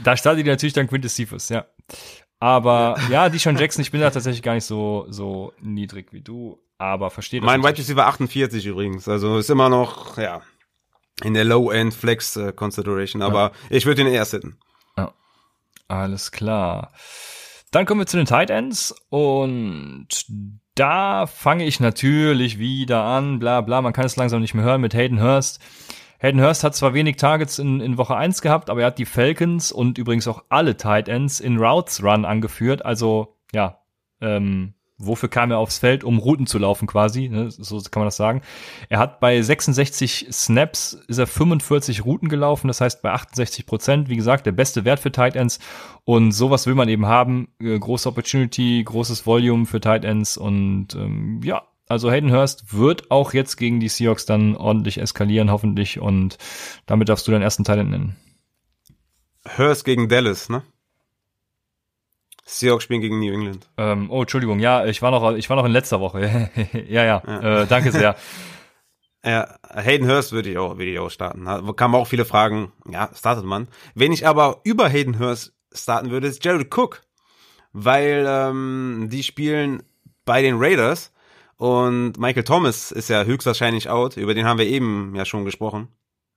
da startet natürlich dann Quintus Cephas, ja. Aber ja, die schon Jackson, ich bin da tatsächlich gar nicht so, so niedrig wie du, aber verstehe das. Mein Wide Receiver 48 übrigens, also ist immer noch, ja, in der Low-End Flex äh, Consideration, aber ja. ich würde ihn eher sitten. Ja. Alles klar. Dann kommen wir zu den Tight Ends und da fange ich natürlich wieder an, bla bla, man kann es langsam nicht mehr hören mit Hayden Hurst. Hayden Hurst hat zwar wenig Targets in, in Woche 1 gehabt, aber er hat die Falcons und übrigens auch alle Tight Ends in Routes Run angeführt. Also, ja, ähm, wofür kam er aufs Feld, um Routen zu laufen quasi, ne? so kann man das sagen. Er hat bei 66 Snaps ist er 45 Routen gelaufen, das heißt bei 68 Prozent, wie gesagt, der beste Wert für Tight Ends und sowas will man eben haben, äh, große Opportunity, großes Volume für Tight Ends und ähm, ja, also Hayden Hurst wird auch jetzt gegen die Seahawks dann ordentlich eskalieren, hoffentlich und damit darfst du deinen ersten Tight End nennen. Hurst gegen Dallas, ne? Seahawks spielen gegen New England. Ähm, oh, Entschuldigung, ja, ich war noch, ich war noch in letzter Woche. ja, ja, ja. Äh, danke sehr. Ja, Hayden Hurst würde ich auch, würde ich auch starten. Da kamen auch viele Fragen. Ja, startet man. Wenn ich aber über Hayden Hurst starten würde, ist Jared Cook. Weil ähm, die spielen bei den Raiders und Michael Thomas ist ja höchstwahrscheinlich out. Über den haben wir eben ja schon gesprochen.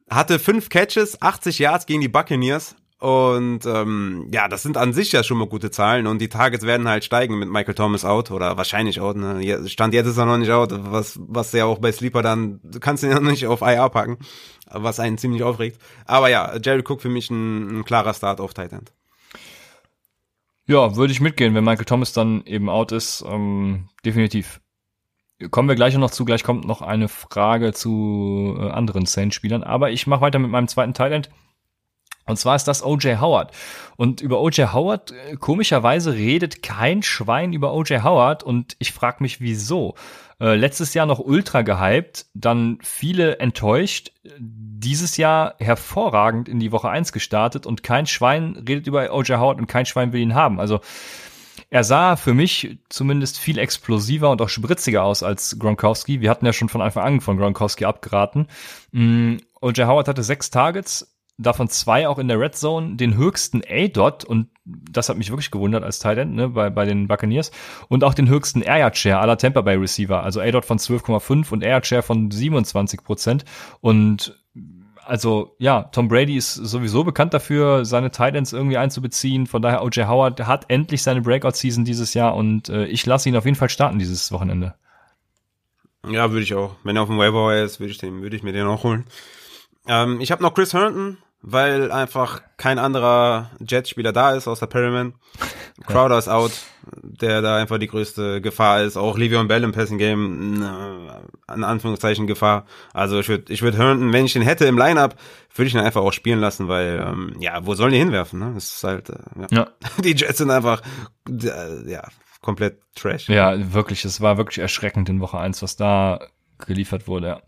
Hatte fünf Catches, 80 Yards gegen die Buccaneers und ähm, ja, das sind an sich ja schon mal gute Zahlen und die Targets werden halt steigen mit Michael Thomas out oder wahrscheinlich out. Ne? Stand jetzt ist er noch nicht out, was, was ja auch bei Sleeper dann, du kannst ihn ja noch nicht auf IR packen, was einen ziemlich aufregt. Aber ja, Jared Cook für mich ein, ein klarer Start auf Tight End. Ja, würde ich mitgehen, wenn Michael Thomas dann eben out ist, ähm, definitiv. Kommen wir gleich noch zu, gleich kommt noch eine Frage zu äh, anderen Saints-Spielern, aber ich mache weiter mit meinem zweiten Tight End. Und zwar ist das O.J. Howard. Und über O.J. Howard, äh, komischerweise redet kein Schwein über O.J. Howard und ich frage mich, wieso. Äh, letztes Jahr noch ultra gehypt, dann viele enttäuscht, dieses Jahr hervorragend in die Woche eins gestartet und kein Schwein redet über O.J. Howard und kein Schwein will ihn haben. Also er sah für mich zumindest viel explosiver und auch spritziger aus als Gronkowski. Wir hatten ja schon von Anfang an von Gronkowski abgeraten. Mm, O.J. Howard hatte sechs Targets, davon zwei auch in der Red Zone, den höchsten A-Dot und das hat mich wirklich gewundert als Tight End, ne, bei, bei den Buccaneers und auch den höchsten Air Yard Share aller Tampa Bay Receiver, also A-Dot von 12,5 und Air Yard Share von 27 Prozent und also ja, Tom Brady ist sowieso bekannt dafür, seine Titans irgendwie einzubeziehen. Von daher, O.J. Howard hat endlich seine Breakout-Season dieses Jahr und äh, ich lasse ihn auf jeden Fall starten dieses Wochenende. Ja, würde ich auch. Wenn er auf dem Waiver ist, würde ich, den, würde ich mir den auch holen. Ähm, ich habe noch Chris Herndon weil einfach kein anderer Jet-Spieler da ist außer Perryman. Crowder ist out, der da einfach die größte Gefahr ist. Auch Le'Veon Bell im Passing Game, in Anführungszeichen Gefahr. Also ich würde, ich würde Herndon, wenn ich den hätte im Lineup, würde ich ihn einfach auch spielen lassen, weil ähm, ja, wo sollen die hinwerfen? Ne? Das ist halt, äh, ja. ja. die Jets sind einfach, äh, ja, komplett Trash. Ja, wirklich, es war wirklich erschreckend in Woche eins, was da geliefert wurde. Ja.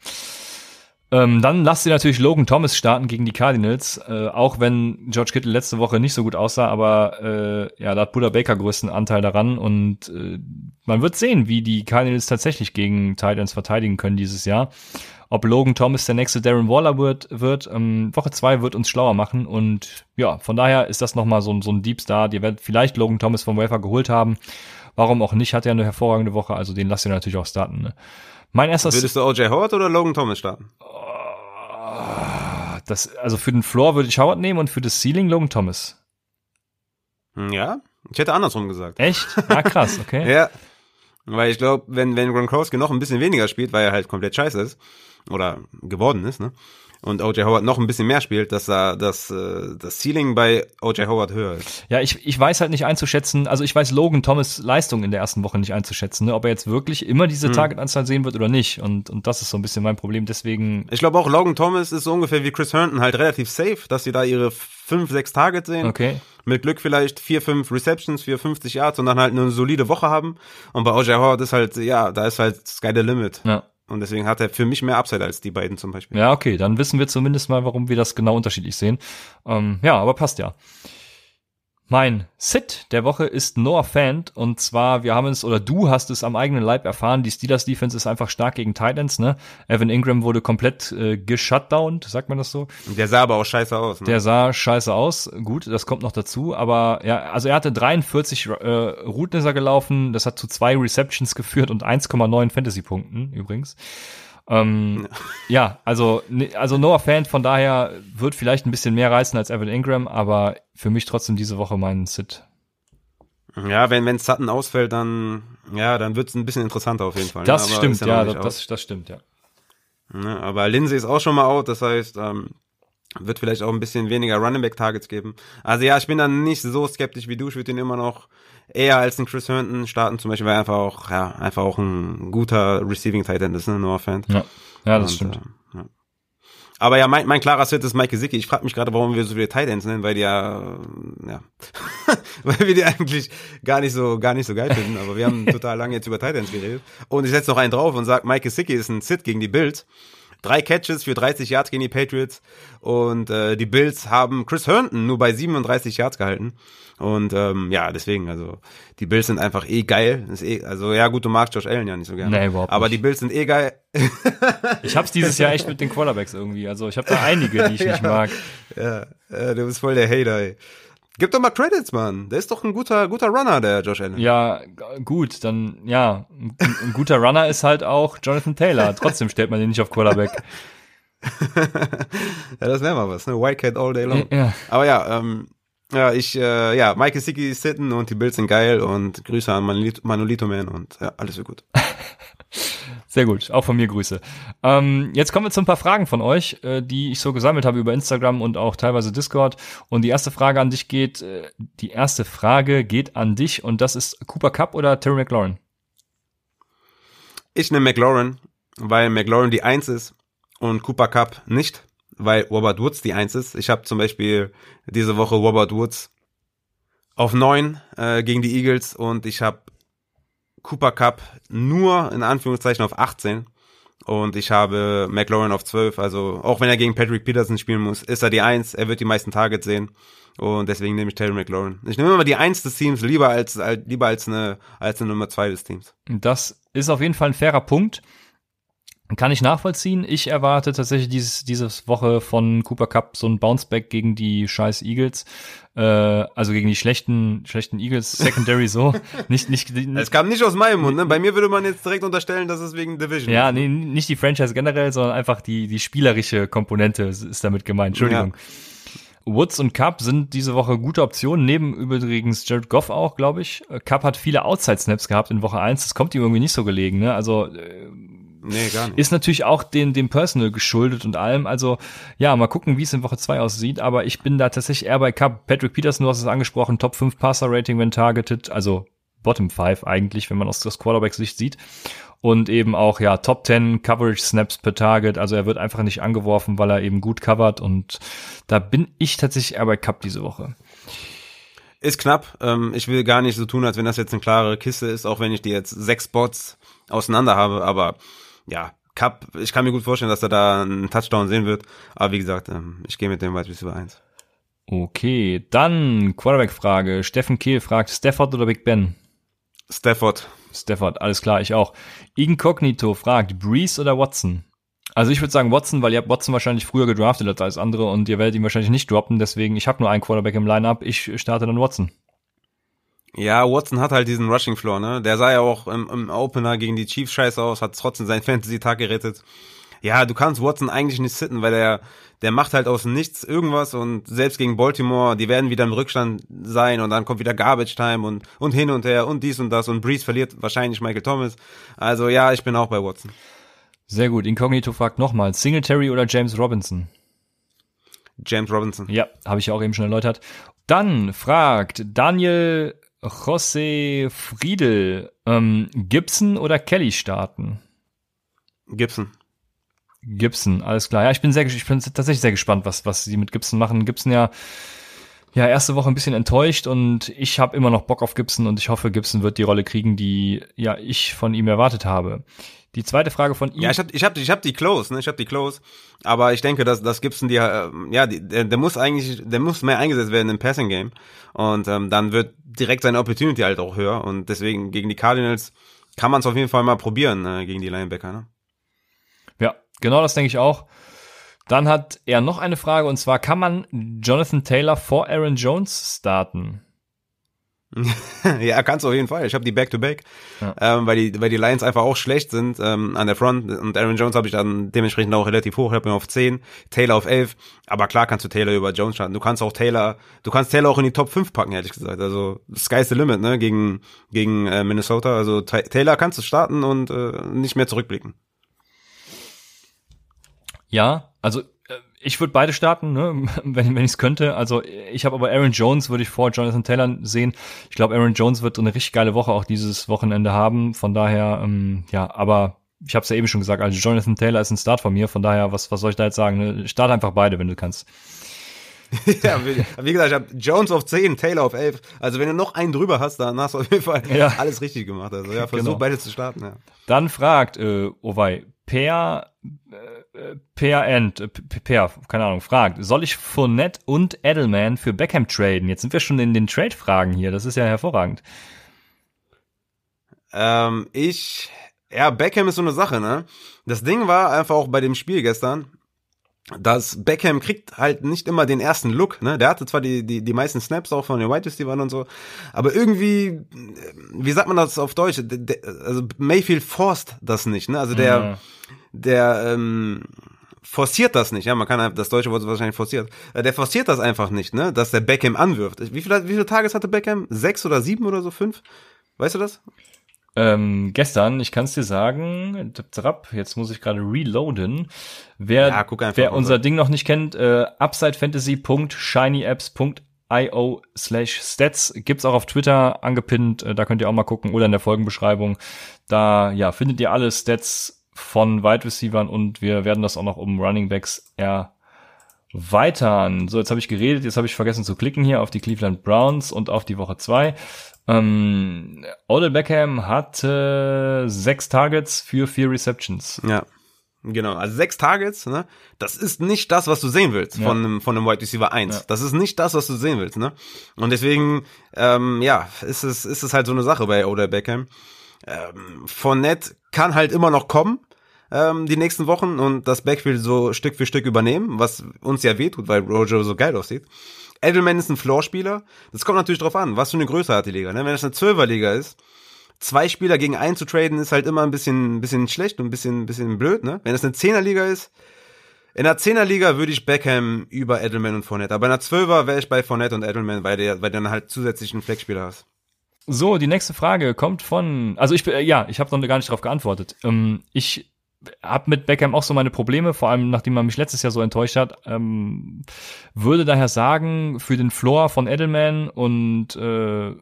Ähm, dann lasst ihr natürlich Logan Thomas starten gegen die Cardinals, äh, auch wenn George Kittle letzte Woche nicht so gut aussah, aber äh, ja, da hat Buda Baker größten Anteil daran und äh, man wird sehen, wie die Cardinals tatsächlich gegen Titans verteidigen können dieses Jahr. Ob Logan Thomas der nächste Darren Waller wird, wird ähm, Woche zwei wird uns schlauer machen und ja, von daher ist das nochmal so, so ein Deep Start. Ihr werdet vielleicht Logan Thomas vom Wafer geholt haben. Warum auch nicht? Hat er eine hervorragende Woche, also den lasst ihr natürlich auch starten. Ne? Mein erster Würdest du OJ Howard oder Logan Thomas starten? Das, also für den Floor würde ich Howard nehmen und für das Ceiling Logan Thomas. Hm, ja, ich hätte andersrum gesagt. Echt? Ah, krass, okay. ja. Weil ich glaube, wenn, wenn Gronkowski noch ein bisschen weniger spielt, weil er halt komplett scheiße ist, oder geworden ist, ne? Und OJ Howard noch ein bisschen mehr spielt, dass da das, äh, das Ceiling bei OJ Howard höher ist. Ja, ich, ich weiß halt nicht einzuschätzen, also ich weiß Logan Thomas Leistung in der ersten Woche nicht einzuschätzen, ne, ob er jetzt wirklich immer diese hm. Targetanzahl sehen wird oder nicht. Und, und das ist so ein bisschen mein Problem. Deswegen. Ich glaube auch Logan Thomas ist so ungefähr wie Chris Herndon halt relativ safe, dass sie da ihre fünf, sechs Targets sehen. Okay. Mit Glück vielleicht vier, fünf Receptions, vier, 50 Yards und dann halt eine solide Woche haben. Und bei OJ Howard ist halt, ja, da ist halt Sky the Limit. Ja. Und deswegen hat er für mich mehr Upside als die beiden zum Beispiel. Ja, okay, dann wissen wir zumindest mal, warum wir das genau unterschiedlich sehen. Ähm, ja, aber passt ja. Mein Sit der Woche ist Noah Fant und zwar, wir haben es, oder du hast es am eigenen Leib erfahren, die Steelers Defense ist einfach stark gegen Titans, ne? Evan Ingram wurde komplett äh, geshutdowned, sagt man das so? Der sah aber auch scheiße aus, ne? Der sah scheiße aus, gut, das kommt noch dazu, aber ja, also er hatte 43 äh, Routen ist er gelaufen, das hat zu zwei Receptions geführt und 1,9 Fantasy-Punkten übrigens. Ähm, ja, also, also Noah Fan, von daher wird vielleicht ein bisschen mehr reißen als Evan Ingram, aber für mich trotzdem diese Woche mein Sit. Ja, wenn, wenn Sutton ausfällt, dann, ja, dann wird's ein bisschen interessanter auf jeden Fall. Das ne? stimmt, ja, das, das, das, stimmt, ja. ja. Aber Lindsay ist auch schon mal out, das heißt, ähm, wird vielleicht auch ein bisschen weniger Running Back Targets geben. Also ja, ich bin dann nicht so skeptisch wie du. Ich würde ihn immer noch eher als ein Chris Herndon starten, zum Beispiel, weil er einfach auch, ja, einfach auch ein guter Receiving Tight End ist, ne, Noah Fan. Ja, ja das Und, stimmt. Äh, ja. Aber ja, mein, mein klarer Sit ist Mike Gesicki. Ich frage mich gerade, warum wir so viele Tight Ends nennen, weil die ja, ja, weil wir die eigentlich gar nicht so, gar nicht so geil finden. Aber wir haben total lange jetzt über Tight Ends geredet. Und ich setze noch einen drauf und sage, Mike Gesicki ist ein Sit gegen die Bills. Drei Catches für 30 Yards gegen die Patriots. Und äh, die Bills haben Chris Herndon nur bei 37 Yards gehalten. Und ähm, ja, deswegen, also die Bills sind einfach eh geil. Ist eh, also ja gut, du magst Josh Allen ja nicht so gerne. Nee, überhaupt Aber nicht. die Bills sind eh geil. ich hab's dieses Jahr echt mit den Quarterbacks irgendwie. Also ich habe da einige, die ich ja. nicht mag. Ja, äh, du bist voll der Hater, ey. Gib doch mal Credits, Mann. Der ist doch ein guter, guter Runner, der Josh Allen. Ja, gut, dann, ja. Ein, ein guter Runner ist halt auch Jonathan Taylor. Trotzdem stellt man den nicht auf Quarterback. ja, das wäre mal was, ne? White Cat all day long. Ja. Aber ja, ähm, ja, ich, äh, ja, Mike Sicki ist sitten und die Bills sind geil und Grüße an Manolito, Manolito Man und ja, alles wird gut. Sehr gut, auch von mir Grüße. Ähm, jetzt kommen wir zu ein paar Fragen von euch, äh, die ich so gesammelt habe über Instagram und auch teilweise Discord. Und die erste Frage an dich geht, äh, die erste Frage geht an dich und das ist Cooper Cup oder Terry McLaurin? Ich nehme McLaurin, weil McLaurin die Eins ist und Cooper Cup nicht weil Robert Woods die Eins ist. Ich habe zum Beispiel diese Woche Robert Woods auf neun äh, gegen die Eagles und ich habe Cooper Cup nur in Anführungszeichen auf 18 und ich habe McLaurin auf 12. Also auch wenn er gegen Patrick Peterson spielen muss, ist er die Eins. Er wird die meisten Targets sehen und deswegen nehme ich Terry McLaurin. Ich nehme immer die Eins des Teams lieber als, als lieber als eine als eine Nummer zwei des Teams. Das ist auf jeden Fall ein fairer Punkt. Kann ich nachvollziehen. Ich erwarte tatsächlich dieses, dieses Woche von Cooper Cup so ein Bounceback gegen die scheiß Eagles. Äh, also gegen die schlechten, schlechten Eagles Secondary so. nicht, nicht, nicht, es kam nicht aus meinem Mund, ne? Bei mir würde man jetzt direkt unterstellen, dass es wegen Division Ja, nee, nicht die Franchise generell, sondern einfach die, die spielerische Komponente ist damit gemeint. Entschuldigung. Ja. Woods und Cup sind diese Woche gute Optionen, neben übrigens Jared Goff auch, glaube ich. Cup hat viele Outside-Snaps gehabt in Woche 1, das kommt ihm irgendwie nicht so gelegen, ne? Also äh, Nee, gar nicht. Ist natürlich auch den, dem Personal geschuldet und allem. Also, ja, mal gucken, wie es in Woche 2 aussieht. Aber ich bin da tatsächlich eher bei Cup. Patrick Peterson, du hast es angesprochen, Top 5 Passer Rating, wenn targeted. Also, Bottom 5 eigentlich, wenn man aus das Quarterback-Sicht sieht. Und eben auch, ja, Top 10 Coverage Snaps per Target. Also, er wird einfach nicht angeworfen, weil er eben gut covert. Und da bin ich tatsächlich eher bei Cup diese Woche. Ist knapp. Ähm, ich will gar nicht so tun, als wenn das jetzt eine klare Kiste ist, auch wenn ich die jetzt sechs Spots auseinander habe. Aber ja, Cup, ich kann mir gut vorstellen, dass er da einen Touchdown sehen wird. Aber wie gesagt, ähm, ich gehe mit dem Wide Receiver 1. Okay, dann Quarterback-Frage. Steffen Kehl fragt, Stafford oder Big Ben? Stafford. Stafford, alles klar, ich auch. Incognito fragt, Breeze oder Watson? Also ich würde sagen Watson, weil ihr habt Watson wahrscheinlich früher gedraftet als andere und ihr werdet ihn wahrscheinlich nicht droppen, deswegen ich habe nur einen Quarterback im Lineup, ich starte dann Watson. Ja, Watson hat halt diesen Rushing Floor, ne? Der sah ja auch im, im Opener gegen die Chiefs scheiße aus, hat trotzdem seinen Fantasy-Tag gerettet. Ja, du kannst Watson eigentlich nicht sitten, weil der, der macht halt aus nichts irgendwas und selbst gegen Baltimore, die werden wieder im Rückstand sein und dann kommt wieder Garbage Time und, und hin und her und dies und das und Breeze verliert wahrscheinlich Michael Thomas. Also ja, ich bin auch bei Watson. Sehr gut. Incognito fragt nochmal, Singletary oder James Robinson? James Robinson. Ja, habe ich ja auch eben schon erläutert. Dann fragt Daniel José Friedel, ähm, Gibson oder Kelly starten? Gibson. Gibson, alles klar. Ja, ich bin sehr, ich bin tatsächlich sehr gespannt, was, was sie mit Gibson machen. Gibson ja, ja, erste Woche ein bisschen enttäuscht und ich habe immer noch Bock auf Gibson und ich hoffe, Gibson wird die Rolle kriegen, die ja ich von ihm erwartet habe. Die zweite Frage von ihm. Ja, ich habe ich hab, ich hab die Close, ne? Ich habe die Close. Aber ich denke, dass das Gibson die, äh, ja, die, der, der muss eigentlich, der muss mehr eingesetzt werden im Passing Game. Und ähm, dann wird direkt seine Opportunity halt auch höher. Und deswegen gegen die Cardinals kann man es auf jeden Fall mal probieren äh, gegen die Linebacker. Ne? Ja, genau das denke ich auch. Dann hat er noch eine Frage und zwar kann man Jonathan Taylor vor Aaron Jones starten? ja, kannst du auf jeden Fall. Ich habe die Back-to-Back, -back, ja. ähm, weil, die, weil die Lions einfach auch schlecht sind ähm, an der Front. Und Aaron Jones habe ich dann dementsprechend auch relativ hoch. Ich habe ihn auf 10, Taylor auf 11. Aber klar kannst du Taylor über Jones starten. Du kannst auch Taylor, du kannst Taylor auch in die Top 5 packen, ehrlich gesagt. Also sky's the limit, ne, gegen, gegen äh, Minnesota. Also Taylor kannst du starten und äh, nicht mehr zurückblicken. Ja, also ich würde beide starten, ne, wenn, wenn ich es könnte. Also ich habe aber Aaron Jones würde ich vor Jonathan Taylor sehen. Ich glaube, Aaron Jones wird eine richtig geile Woche auch dieses Wochenende haben. Von daher, ähm, ja, aber ich habe es ja eben schon gesagt, also Jonathan Taylor ist ein Start von mir. Von daher, was, was soll ich da jetzt sagen? Ne? Start einfach beide, wenn du kannst. ja, wie, wie, gesagt, ich habe Jones auf 10, Taylor auf 11. Also wenn du noch einen drüber hast, dann hast du auf jeden Fall ja. alles richtig gemacht. Also ja, versuch genau. beide zu starten. Ja. Dann fragt, äh, oh wei, Per, äh, per End, äh, Per, keine Ahnung, fragt, soll ich Fournette und Edelman für Beckham traden? Jetzt sind wir schon in den Trade-Fragen hier, das ist ja hervorragend. Ähm, ich, ja, Beckham ist so eine Sache, ne? Das Ding war einfach auch bei dem Spiel gestern, dass Beckham kriegt halt nicht immer den ersten Look, ne? Der hatte zwar die, die, die meisten Snaps auch von den White Receivers und so, aber irgendwie, wie sagt man das auf Deutsch? Also Mayfield forst das nicht, ne? Also der, mhm. der, ähm, forciert das nicht, ja, man kann das deutsche Wort wahrscheinlich forciert. Äh, der forciert das einfach nicht, ne? Dass der Beckham anwirft. Wie viele, wie viele Tages hatte Beckham? Sechs oder sieben oder so? Fünf? Weißt du das? Ähm, gestern, ich kann es dir sagen, jetzt muss ich gerade reloaden. Wer, ja, wer unser Ding noch nicht kennt, äh, upsidefantasy.shinyapps.io slash stats gibt's auch auf Twitter angepinnt, äh, da könnt ihr auch mal gucken oder in der Folgenbeschreibung. Da ja findet ihr alle Stats von Wide Receivern und wir werden das auch noch um Running Backs erweitern. So, jetzt habe ich geredet, jetzt habe ich vergessen zu klicken hier auf die Cleveland Browns und auf die Woche zwei. Ähm, Odell Beckham hatte sechs Targets für vier Receptions. Ja. Genau, also sechs Targets, ne? Das ist nicht das, was du sehen willst ja. von einem, von einem Wide Receiver 1. Ja. Das ist nicht das, was du sehen willst, ne? Und deswegen, ähm, ja, ist es, ist es halt so eine Sache bei Odell Beckham. Ähm, Fournette kann halt immer noch kommen, ähm, die nächsten Wochen und das Backfield so Stück für Stück übernehmen, was uns ja wehtut, weil Rojo so geil aussieht. Edelman ist ein Floorspieler. Das kommt natürlich drauf an, was für eine Größe hat die Liga. Ne? Wenn das eine Zwölferliga ist, zwei Spieler gegen einen zu traden, ist halt immer ein bisschen, bisschen schlecht und ein bisschen, bisschen blöd. Ne? Wenn es eine Zehnerliga ist, in der Zehnerliga würde ich Beckham über Edelman und Fournette. Aber in der Zwölfer wäre ich bei Fournette und Edelman, weil der, weil dann halt zusätzlich einen Flexspieler hast. So, die nächste Frage kommt von, also ich, äh, ja, ich habe noch gar nicht darauf geantwortet. Ähm, ich hab mit Beckham auch so meine Probleme, vor allem nachdem man mich letztes Jahr so enttäuscht hat. Ähm, würde daher sagen, für den Floor von Edelman und äh,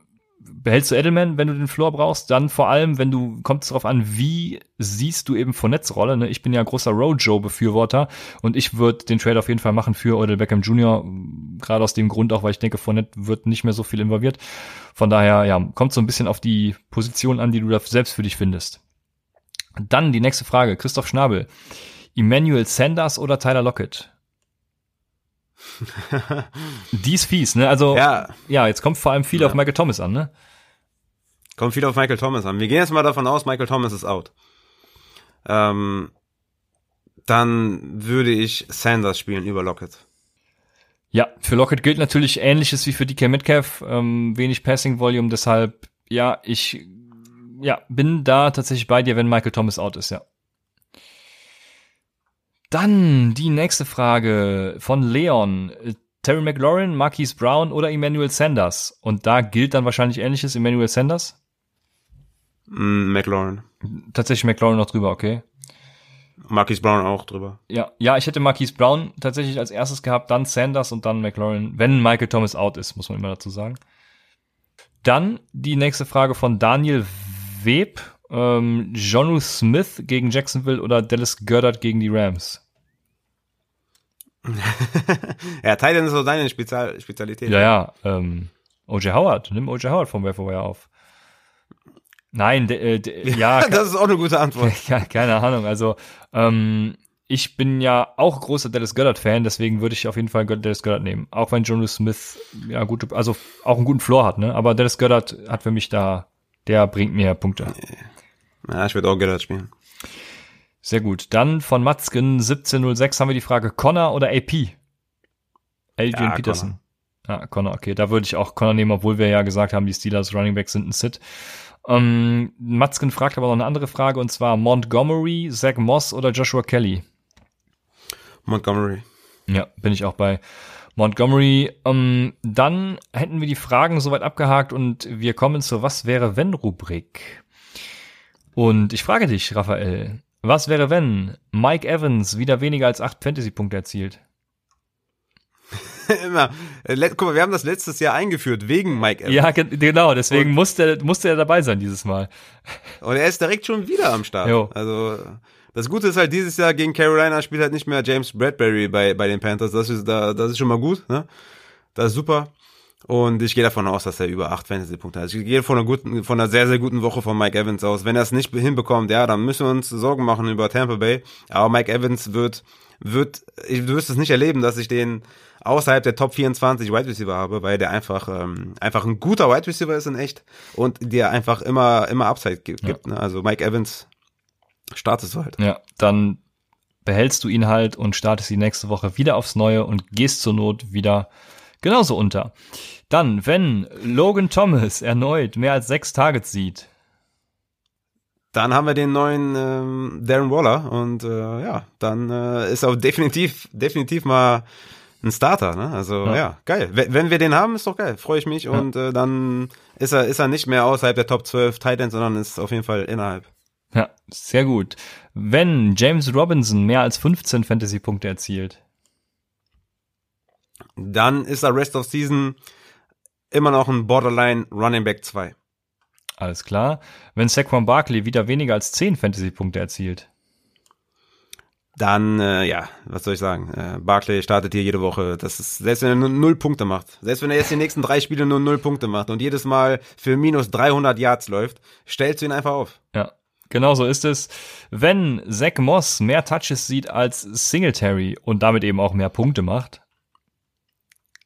behältst du Edelman, wenn du den Floor brauchst, dann vor allem, wenn du, kommt es darauf an, wie siehst du eben von Netzrolle, ne? Ich bin ja großer Rojo-Befürworter und ich würde den Trade auf jeden Fall machen für Odell Beckham Jr., gerade aus dem Grund auch, weil ich denke, Fournette wird nicht mehr so viel involviert. Von daher, ja, kommt so ein bisschen auf die Position an, die du da selbst für dich findest. Dann die nächste Frage, Christoph Schnabel. Emmanuel Sanders oder Tyler Lockett? die ist fies, ne? Also, ja, ja jetzt kommt vor allem viel ja. auf Michael Thomas an, ne? Kommt viel auf Michael Thomas an. Wir gehen jetzt mal davon aus, Michael Thomas ist out. Ähm, dann würde ich Sanders spielen über Lockett. Ja, für Lockett gilt natürlich Ähnliches wie für DK Metcalf, ähm, wenig Passing Volume, deshalb, ja, ich ja, bin da tatsächlich bei dir, wenn Michael Thomas out ist, ja. Dann die nächste Frage von Leon. Terry McLaurin, Marquise Brown oder Emmanuel Sanders? Und da gilt dann wahrscheinlich ähnliches, Emmanuel Sanders? Mm, McLaurin. Tatsächlich McLaurin noch drüber, okay. Marquise Brown auch drüber. Ja, ja, ich hätte Marquise Brown tatsächlich als erstes gehabt, dann Sanders und dann McLaurin, wenn Michael Thomas out ist, muss man immer dazu sagen. Dann die nächste Frage von Daniel Web. Ähm, Jonu Smith gegen Jacksonville oder Dallas Goddard gegen die Rams? ja, Titan ist so deine Spezial Spezialität. Ja, ja. Ähm, O.J. Howard, nimm O.J. Howard vom Waverwire auf. Nein, de, de, ja. das ist auch eine gute Antwort. Ja, keine Ahnung. Also, ähm, ich bin ja auch großer Dallas Goddard-Fan, deswegen würde ich auf jeden Fall Dallas Goddard nehmen. Auch wenn Jono Smith ja gute, also auch einen guten Floor hat, ne? Aber Dallas Goddard hat für mich da, der bringt mir Punkte. Ja, ich würde auch Goddard spielen. Sehr gut. Dann von Matzken 1706 haben wir die Frage Connor oder AP? Adrian ja, Peterson. Connor. Ja, Connor, okay. Da würde ich auch Connor nehmen, obwohl wir ja gesagt haben, die Steelers Running Backs sind ein Sit. Ähm, Matzken fragt aber noch eine andere Frage und zwar Montgomery, Zach Moss oder Joshua Kelly? Montgomery. Ja, bin ich auch bei Montgomery. Ähm, dann hätten wir die Fragen soweit abgehakt und wir kommen zur Was wäre wenn Rubrik. Und ich frage dich, Raphael, was wäre, wenn Mike Evans wieder weniger als acht Fantasy-Punkte erzielt? Immer. Äh, guck mal, wir haben das letztes Jahr eingeführt, wegen Mike Evans. Ja, genau, deswegen und, musste, musste er dabei sein dieses Mal. Und er ist direkt schon wieder am Start. Jo. Also, das Gute ist halt, dieses Jahr gegen Carolina spielt halt nicht mehr James Bradbury bei, bei den Panthers. Das ist, da, das ist schon mal gut, ne? Das ist super. Und ich gehe davon aus, dass er über acht Fantasy-Punkte hat. Ich gehe von einer guten, von einer sehr, sehr guten Woche von Mike Evans aus. Wenn er es nicht hinbekommt, ja, dann müssen wir uns Sorgen machen über Tampa Bay. Aber Mike Evans wird, wird, du wirst es nicht erleben, dass ich den außerhalb der Top 24 Wide Receiver habe, weil der einfach, ähm, einfach ein guter Wide Receiver ist in echt und der einfach immer, immer Upside gibt. Ja. Ne? Also Mike Evans startest du halt. Ja, dann behältst du ihn halt und startest die nächste Woche wieder aufs Neue und gehst zur Not wieder genauso unter. Dann, wenn Logan Thomas erneut mehr als sechs Targets sieht. Dann haben wir den neuen ähm, Darren Waller und äh, ja, dann äh, ist auch definitiv, definitiv mal ein Starter, ne? Also ja, ja geil. Wenn wir den haben, ist doch geil. Freue ich mich. Ja. Und äh, dann ist er, ist er nicht mehr außerhalb der Top 12 Titans, sondern ist auf jeden Fall innerhalb. Ja, sehr gut. Wenn James Robinson mehr als 15 Fantasy-Punkte erzielt. Dann ist er Rest of Season immer noch ein Borderline Running Back 2. Alles klar. Wenn Saquon Barkley wieder weniger als 10 Fantasy-Punkte erzielt. Dann, äh, ja, was soll ich sagen? Äh, Barkley startet hier jede Woche. Das ist, selbst wenn er nur null Punkte macht, selbst wenn er jetzt die nächsten drei Spiele nur null Punkte macht und jedes Mal für minus 300 Yards läuft, stellst du ihn einfach auf. Ja, genau so ist es. Wenn Zach Moss mehr Touches sieht als Singletary und damit eben auch mehr Punkte macht,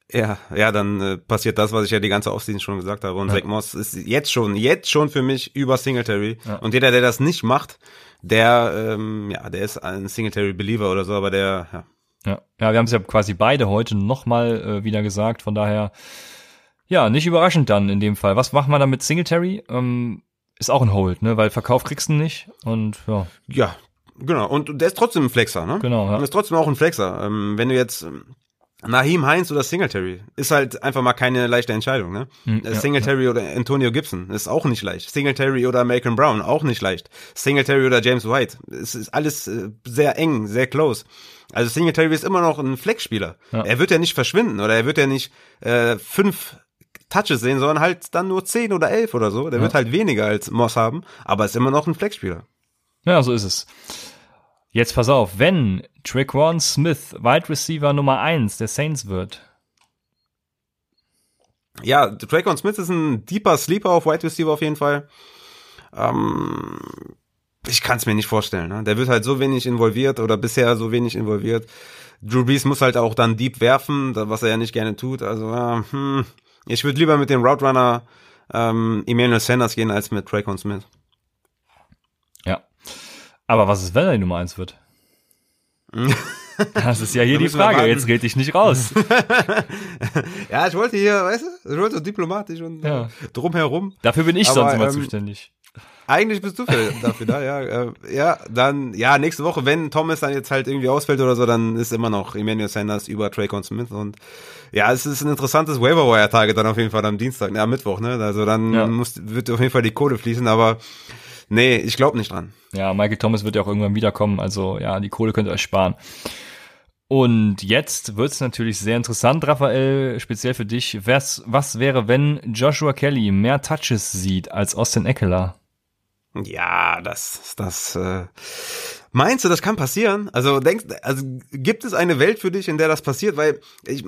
ja, ja, dann äh, passiert das, was ich ja die ganze Offseason schon gesagt habe. Und ja. Zach Moss ist jetzt schon, jetzt schon für mich über Singletary. Ja. Und jeder, der das nicht macht, der, ähm, ja, der ist ein Singletary-Believer oder so, aber der, ja. Ja, ja wir haben es ja quasi beide heute nochmal äh, wieder gesagt, von daher, ja, nicht überraschend dann in dem Fall. Was macht man dann mit Singletary? Ähm, ist auch ein Hold, ne? Weil Verkauf kriegst du nicht und ja. Ja, genau. Und der ist trotzdem ein Flexer, ne? Genau, ja. Und ist trotzdem auch ein Flexer. Ähm, wenn du jetzt Naheem Heinz oder Singletary ist halt einfach mal keine leichte Entscheidung, ne? Hm, ja, Singletary ja. oder Antonio Gibson ist auch nicht leicht. Singletary oder Malcolm Brown auch nicht leicht. Singletary oder James White, es ist alles äh, sehr eng, sehr close. Also Singletary ist immer noch ein Fleckspieler. Ja. Er wird ja nicht verschwinden oder er wird ja nicht äh, fünf Touches sehen, sondern halt dann nur zehn oder elf oder so. Der wird halt weniger als Moss haben, aber ist immer noch ein Fleckspieler. Ja, so ist es. Jetzt pass auf, wenn Traquan Smith Wide Receiver Nummer 1 der Saints wird. Ja, Traquan Smith ist ein deeper Sleeper auf Wide Receiver auf jeden Fall. Ähm, ich kann es mir nicht vorstellen. Ne? Der wird halt so wenig involviert oder bisher so wenig involviert. Drew Brees muss halt auch dann deep werfen, was er ja nicht gerne tut. Also, äh, hm, ich würde lieber mit dem Route Runner ähm, Emmanuel Sanders gehen als mit Traquan Smith. Ja. Aber was ist, wenn er die Nummer 1 wird? Das ist ja hier die Frage. Jetzt red ich nicht raus. ja, ich wollte hier, weißt du, ich wollte so diplomatisch und ja. Drumherum. Dafür bin ich Aber, sonst immer ähm, zuständig. Eigentlich bist du für, dafür da, ja. Äh, ja, dann, ja, nächste Woche, wenn Thomas dann jetzt halt irgendwie ausfällt oder so, dann ist immer noch Emmanuel Sanders über Traycon Smith und ja, es ist ein interessantes Waiver-Wire-Tage dann auf jeden Fall am Dienstag, ja, Mittwoch, ne? Also dann ja. muss, wird auf jeden Fall die Kohle fließen, aber nee, ich glaube nicht dran. Ja, Michael Thomas wird ja auch irgendwann wiederkommen, also ja, die Kohle könnt ihr euch sparen. Und jetzt wird's natürlich sehr interessant, Raphael, speziell für dich. Was, was wäre, wenn Joshua Kelly mehr Touches sieht als Austin Eckler? Ja, das, das, äh, meinst du, das kann passieren? Also denkst, also gibt es eine Welt für dich, in der das passiert? Weil ich,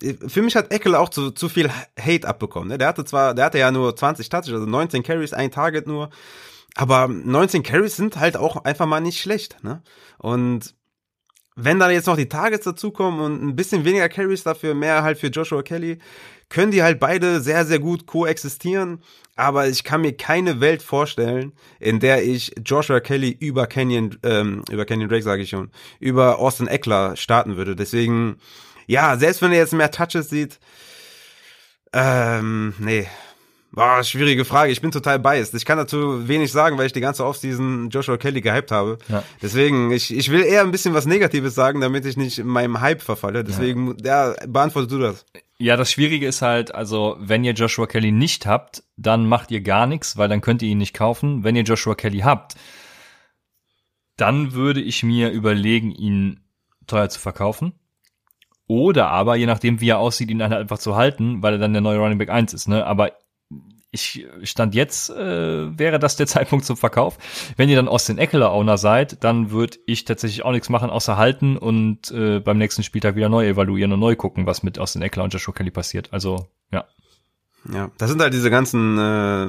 äh, für mich hat Eckel auch zu, zu viel Hate abbekommen. Ne? Der hatte zwar, der hatte ja nur 20 Touches, also 19 Carries, ein Target nur, aber 19 Carries sind halt auch einfach mal nicht schlecht. Ne? Und wenn da jetzt noch die Targets dazukommen und ein bisschen weniger Carries dafür, mehr halt für Joshua Kelly, können die halt beide sehr, sehr gut koexistieren. Aber ich kann mir keine Welt vorstellen, in der ich Joshua Kelly über Canyon, ähm, über Canyon Drake sage ich schon, über Austin Eckler starten würde. Deswegen, ja, selbst wenn er jetzt mehr Touches sieht, ähm, nee, Boah, schwierige Frage. Ich bin total biased. Ich kann dazu wenig sagen, weil ich die ganze Offseason Joshua Kelly gehypt habe. Ja. Deswegen, ich, ich will eher ein bisschen was Negatives sagen, damit ich nicht in meinem Hype verfalle. Deswegen, ja, ja beantwortest du das. Ja, das Schwierige ist halt, also wenn ihr Joshua Kelly nicht habt, dann macht ihr gar nichts, weil dann könnt ihr ihn nicht kaufen. Wenn ihr Joshua Kelly habt, dann würde ich mir überlegen, ihn teuer zu verkaufen. Oder aber, je nachdem, wie er aussieht, ihn dann halt einfach zu halten, weil er dann der neue Running Back 1 ist, ne? Aber ich stand jetzt, äh, wäre das der Zeitpunkt zum Verkauf. Wenn ihr dann Austin Eckler Owner seid, dann würde ich tatsächlich auch nichts machen, außer halten und äh, beim nächsten Spieltag wieder neu evaluieren und neu gucken, was mit Austin Eckler und Joshua Kelly passiert. Also, ja. Ja, das sind halt diese ganzen äh,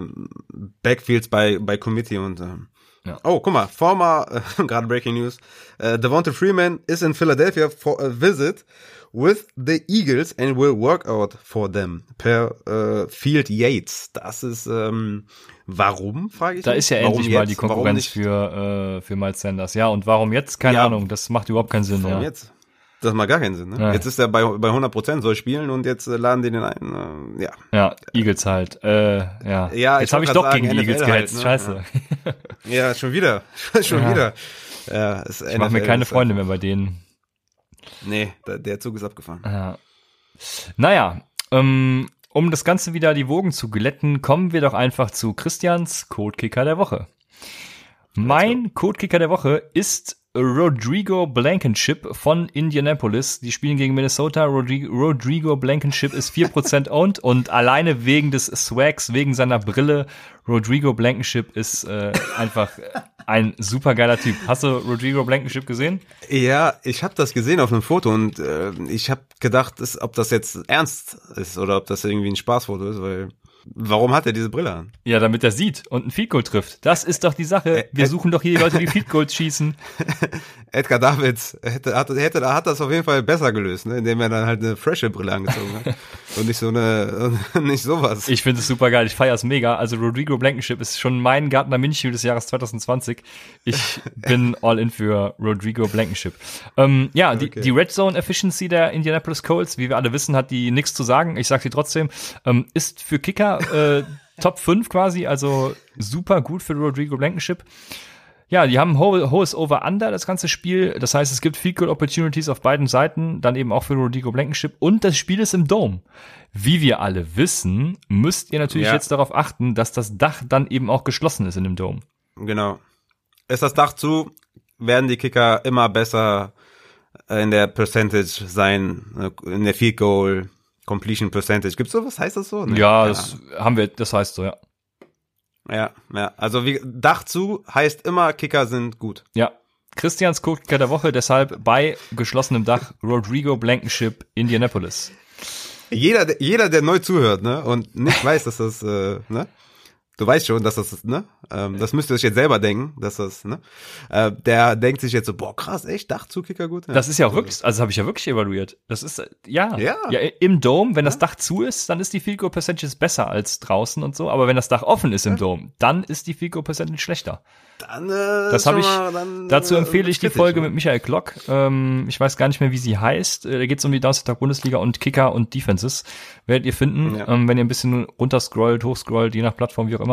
Backfields bei, bei Committee und äh, ja. Oh, guck mal, former, äh, gerade Breaking News, äh, Devonta Freeman is in Philadelphia for a visit with the Eagles and will work out for them per äh, Field Yates. Das ist ähm, warum, frage ich Da mich? ist ja warum endlich jetzt? mal die Konkurrenz für, äh, für Miles Sanders. Ja, und warum jetzt? Keine ja, Ahnung, das macht überhaupt keinen Sinn. Warum ja. jetzt? Das macht gar keinen Sinn. Ne? Ja. Jetzt ist er bei, bei 100 Prozent, soll spielen und jetzt äh, laden die den ein. Äh, ja. Ja, Eagles halt. Äh, ja. ja jetzt habe ich doch gegen die Eagles halt, gehetzt. Ne? Scheiße. Ja. ja, schon wieder. schon ja. wieder. Ja, ich mache mir keine Freunde mehr bei denen. Nee, der, der Zug ist abgefahren. Ja. Naja, ähm, um das Ganze wieder die Wogen zu glätten, kommen wir doch einfach zu Christians Codekicker der Woche. Mein Codekicker der Woche ist Rodrigo Blankenship von Indianapolis. Die spielen gegen Minnesota. Rodrigo, Blankenship ist 4% owned und alleine wegen des Swags, wegen seiner Brille, Rodrigo Blankenship ist äh, einfach ein supergeiler Typ. Hast du Rodrigo Blankenship gesehen? Ja, ich habe das gesehen auf einem Foto und äh, ich habe gedacht, ist, ob das jetzt ernst ist oder ob das irgendwie ein Spaßfoto ist, weil Warum hat er diese Brille an? Ja, damit er sieht und ein Feed Goal trifft. Das ist doch die Sache. Wir suchen doch hier die Leute, die Feed Goals schießen. Edgar Davids hätte, hat, hätte, hat das auf jeden Fall besser gelöst, ne? indem er dann halt eine frische Brille angezogen hat. und nicht so eine, nicht sowas. Ich finde es super geil. Ich feiere es mega. Also Rodrigo Blankenship ist schon mein Gartner München des Jahres 2020. Ich bin all in für Rodrigo Blankenship. Ähm, ja, die, okay. die Red Zone Efficiency der Indianapolis Colts, wie wir alle wissen, hat die nichts zu sagen. Ich sage sie trotzdem, ähm, ist für Kicker äh, Top 5 quasi, also super gut für Rodrigo Blankenship. Ja, die haben hohes Over-Under, das ganze Spiel. Das heißt, es gibt Field Goal Opportunities auf beiden Seiten, dann eben auch für Rodrigo Blankenship. Und das Spiel ist im Dome. Wie wir alle wissen, müsst ihr natürlich ja. jetzt darauf achten, dass das Dach dann eben auch geschlossen ist in dem Dome. Genau. Ist das Dach zu, werden die Kicker immer besser in der Percentage sein, in der Field Goal Completion Percentage. Gibt's sowas? Heißt das so? Nee, ja, das haben wir, das heißt so, ja. Ja, ja. Also wie Dach zu heißt immer, Kicker sind gut. Ja. Christians Kicker der Woche deshalb bei geschlossenem Dach Rodrigo Blankenship Indianapolis. Jeder, jeder, der neu zuhört, ne, und nicht weiß, dass das, äh, ne, du weißt schon, dass das, ne, ähm, das müsst ihr euch jetzt selber denken, dass das, ne, äh, der denkt sich jetzt so, boah, krass, echt, Dachzukicker gut. Ja. Das ist ja auch wirklich, also habe ich ja wirklich evaluiert. Das ist, ja, ja, ja im Dome, wenn ja. das Dach zu ist, dann ist die Field Goal Percentage besser als draußen und so, aber wenn das Dach offen ist im Dome, dann ist die Field Goal Percentage schlechter. Dann, äh, das habe ich. Dann, dazu äh, empfehle ich die Folge mit Michael Klock. Ähm, ich weiß gar nicht mehr, wie sie heißt. Äh, da geht es um die Donnerstag Bundesliga und Kicker und Defenses. Werdet ihr finden, ähm, wenn ihr ein bisschen runterscrollt, hochscrollt, je nach Plattform, wie auch immer.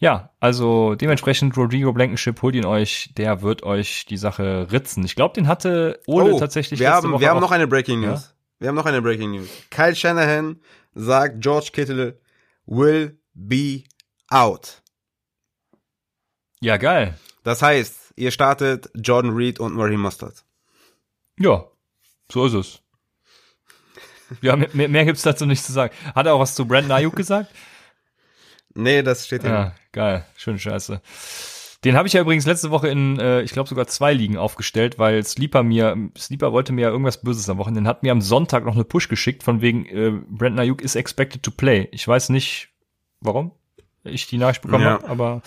Ja, also dementsprechend Rodrigo Blankenship, holt ihn euch, der wird euch die Sache ritzen. Ich glaube, den hatte Ole oh, tatsächlich wir haben, Woche Wir haben noch eine Breaking News. Ja? Wir haben noch eine Breaking News. Kyle Shanahan sagt, George Kittle will be out. Ja, geil. Das heißt, ihr startet Jordan Reed und Murray Mustard. Ja, so ist es. Ja, mehr, mehr gibt's dazu nicht zu sagen. Hat er auch was zu Brandon Ayuk gesagt? Nee, das steht hier. Ja, geil. Schöne Scheiße. Den habe ich ja übrigens letzte Woche in, äh, ich glaube sogar zwei Ligen aufgestellt, weil Sleeper mir, Sleeper wollte mir ja irgendwas Böses am Wochenende, hat mir am Sonntag noch eine Push geschickt, von wegen äh, Brandon Ayuk is expected to play. Ich weiß nicht, warum ich die Nachricht bekommen ja. habe, aber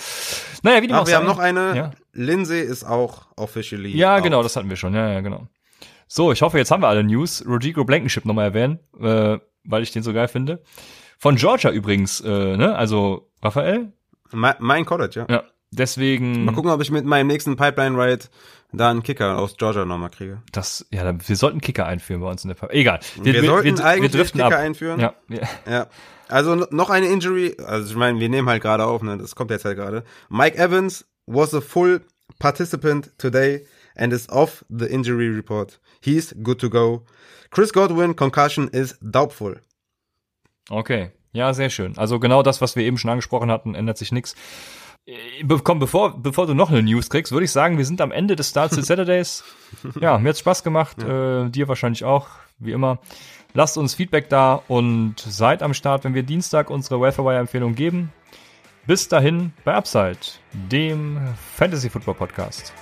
naja, wie die Ach, wir haben noch eine. Ja. Lindsay ist auch officially. Ja, out. genau, das hatten wir schon. Ja, ja, genau. So, ich hoffe, jetzt haben wir alle News. Rodrigo Blankenship nochmal erwähnen, äh, weil ich den so geil finde. Von Georgia übrigens, äh, ne? Also Raphael? Mein, mein College, ja. Ja. Deswegen. Mal gucken, ob ich mit meinem nächsten Pipeline Ride da einen Kicker aus Georgia nochmal kriege. Das, ja, wir sollten Kicker einführen bei uns in der Pipeline. Egal. Wir, wir, sollten wir, eigentlich wir Kicker ab. einführen. Ja. ja. ja. Also noch eine Injury, also ich meine, wir nehmen halt gerade auf, ne? Das kommt jetzt halt gerade. Mike Evans was a full participant today and is off the injury report. He's good to go. Chris Godwin concussion is doubtful. Okay, ja, sehr schön. Also genau das, was wir eben schon angesprochen hatten, ändert sich nichts. Äh, komm, bevor, bevor du noch eine News kriegst, würde ich sagen, wir sind am Ende des Start Saturdays. Ja, mir hat's Spaß gemacht, ja. äh, dir wahrscheinlich auch, wie immer. Lasst uns Feedback da und seid am Start, wenn wir Dienstag unsere Welfare-Empfehlung geben. Bis dahin bei Upside, dem Fantasy Football Podcast.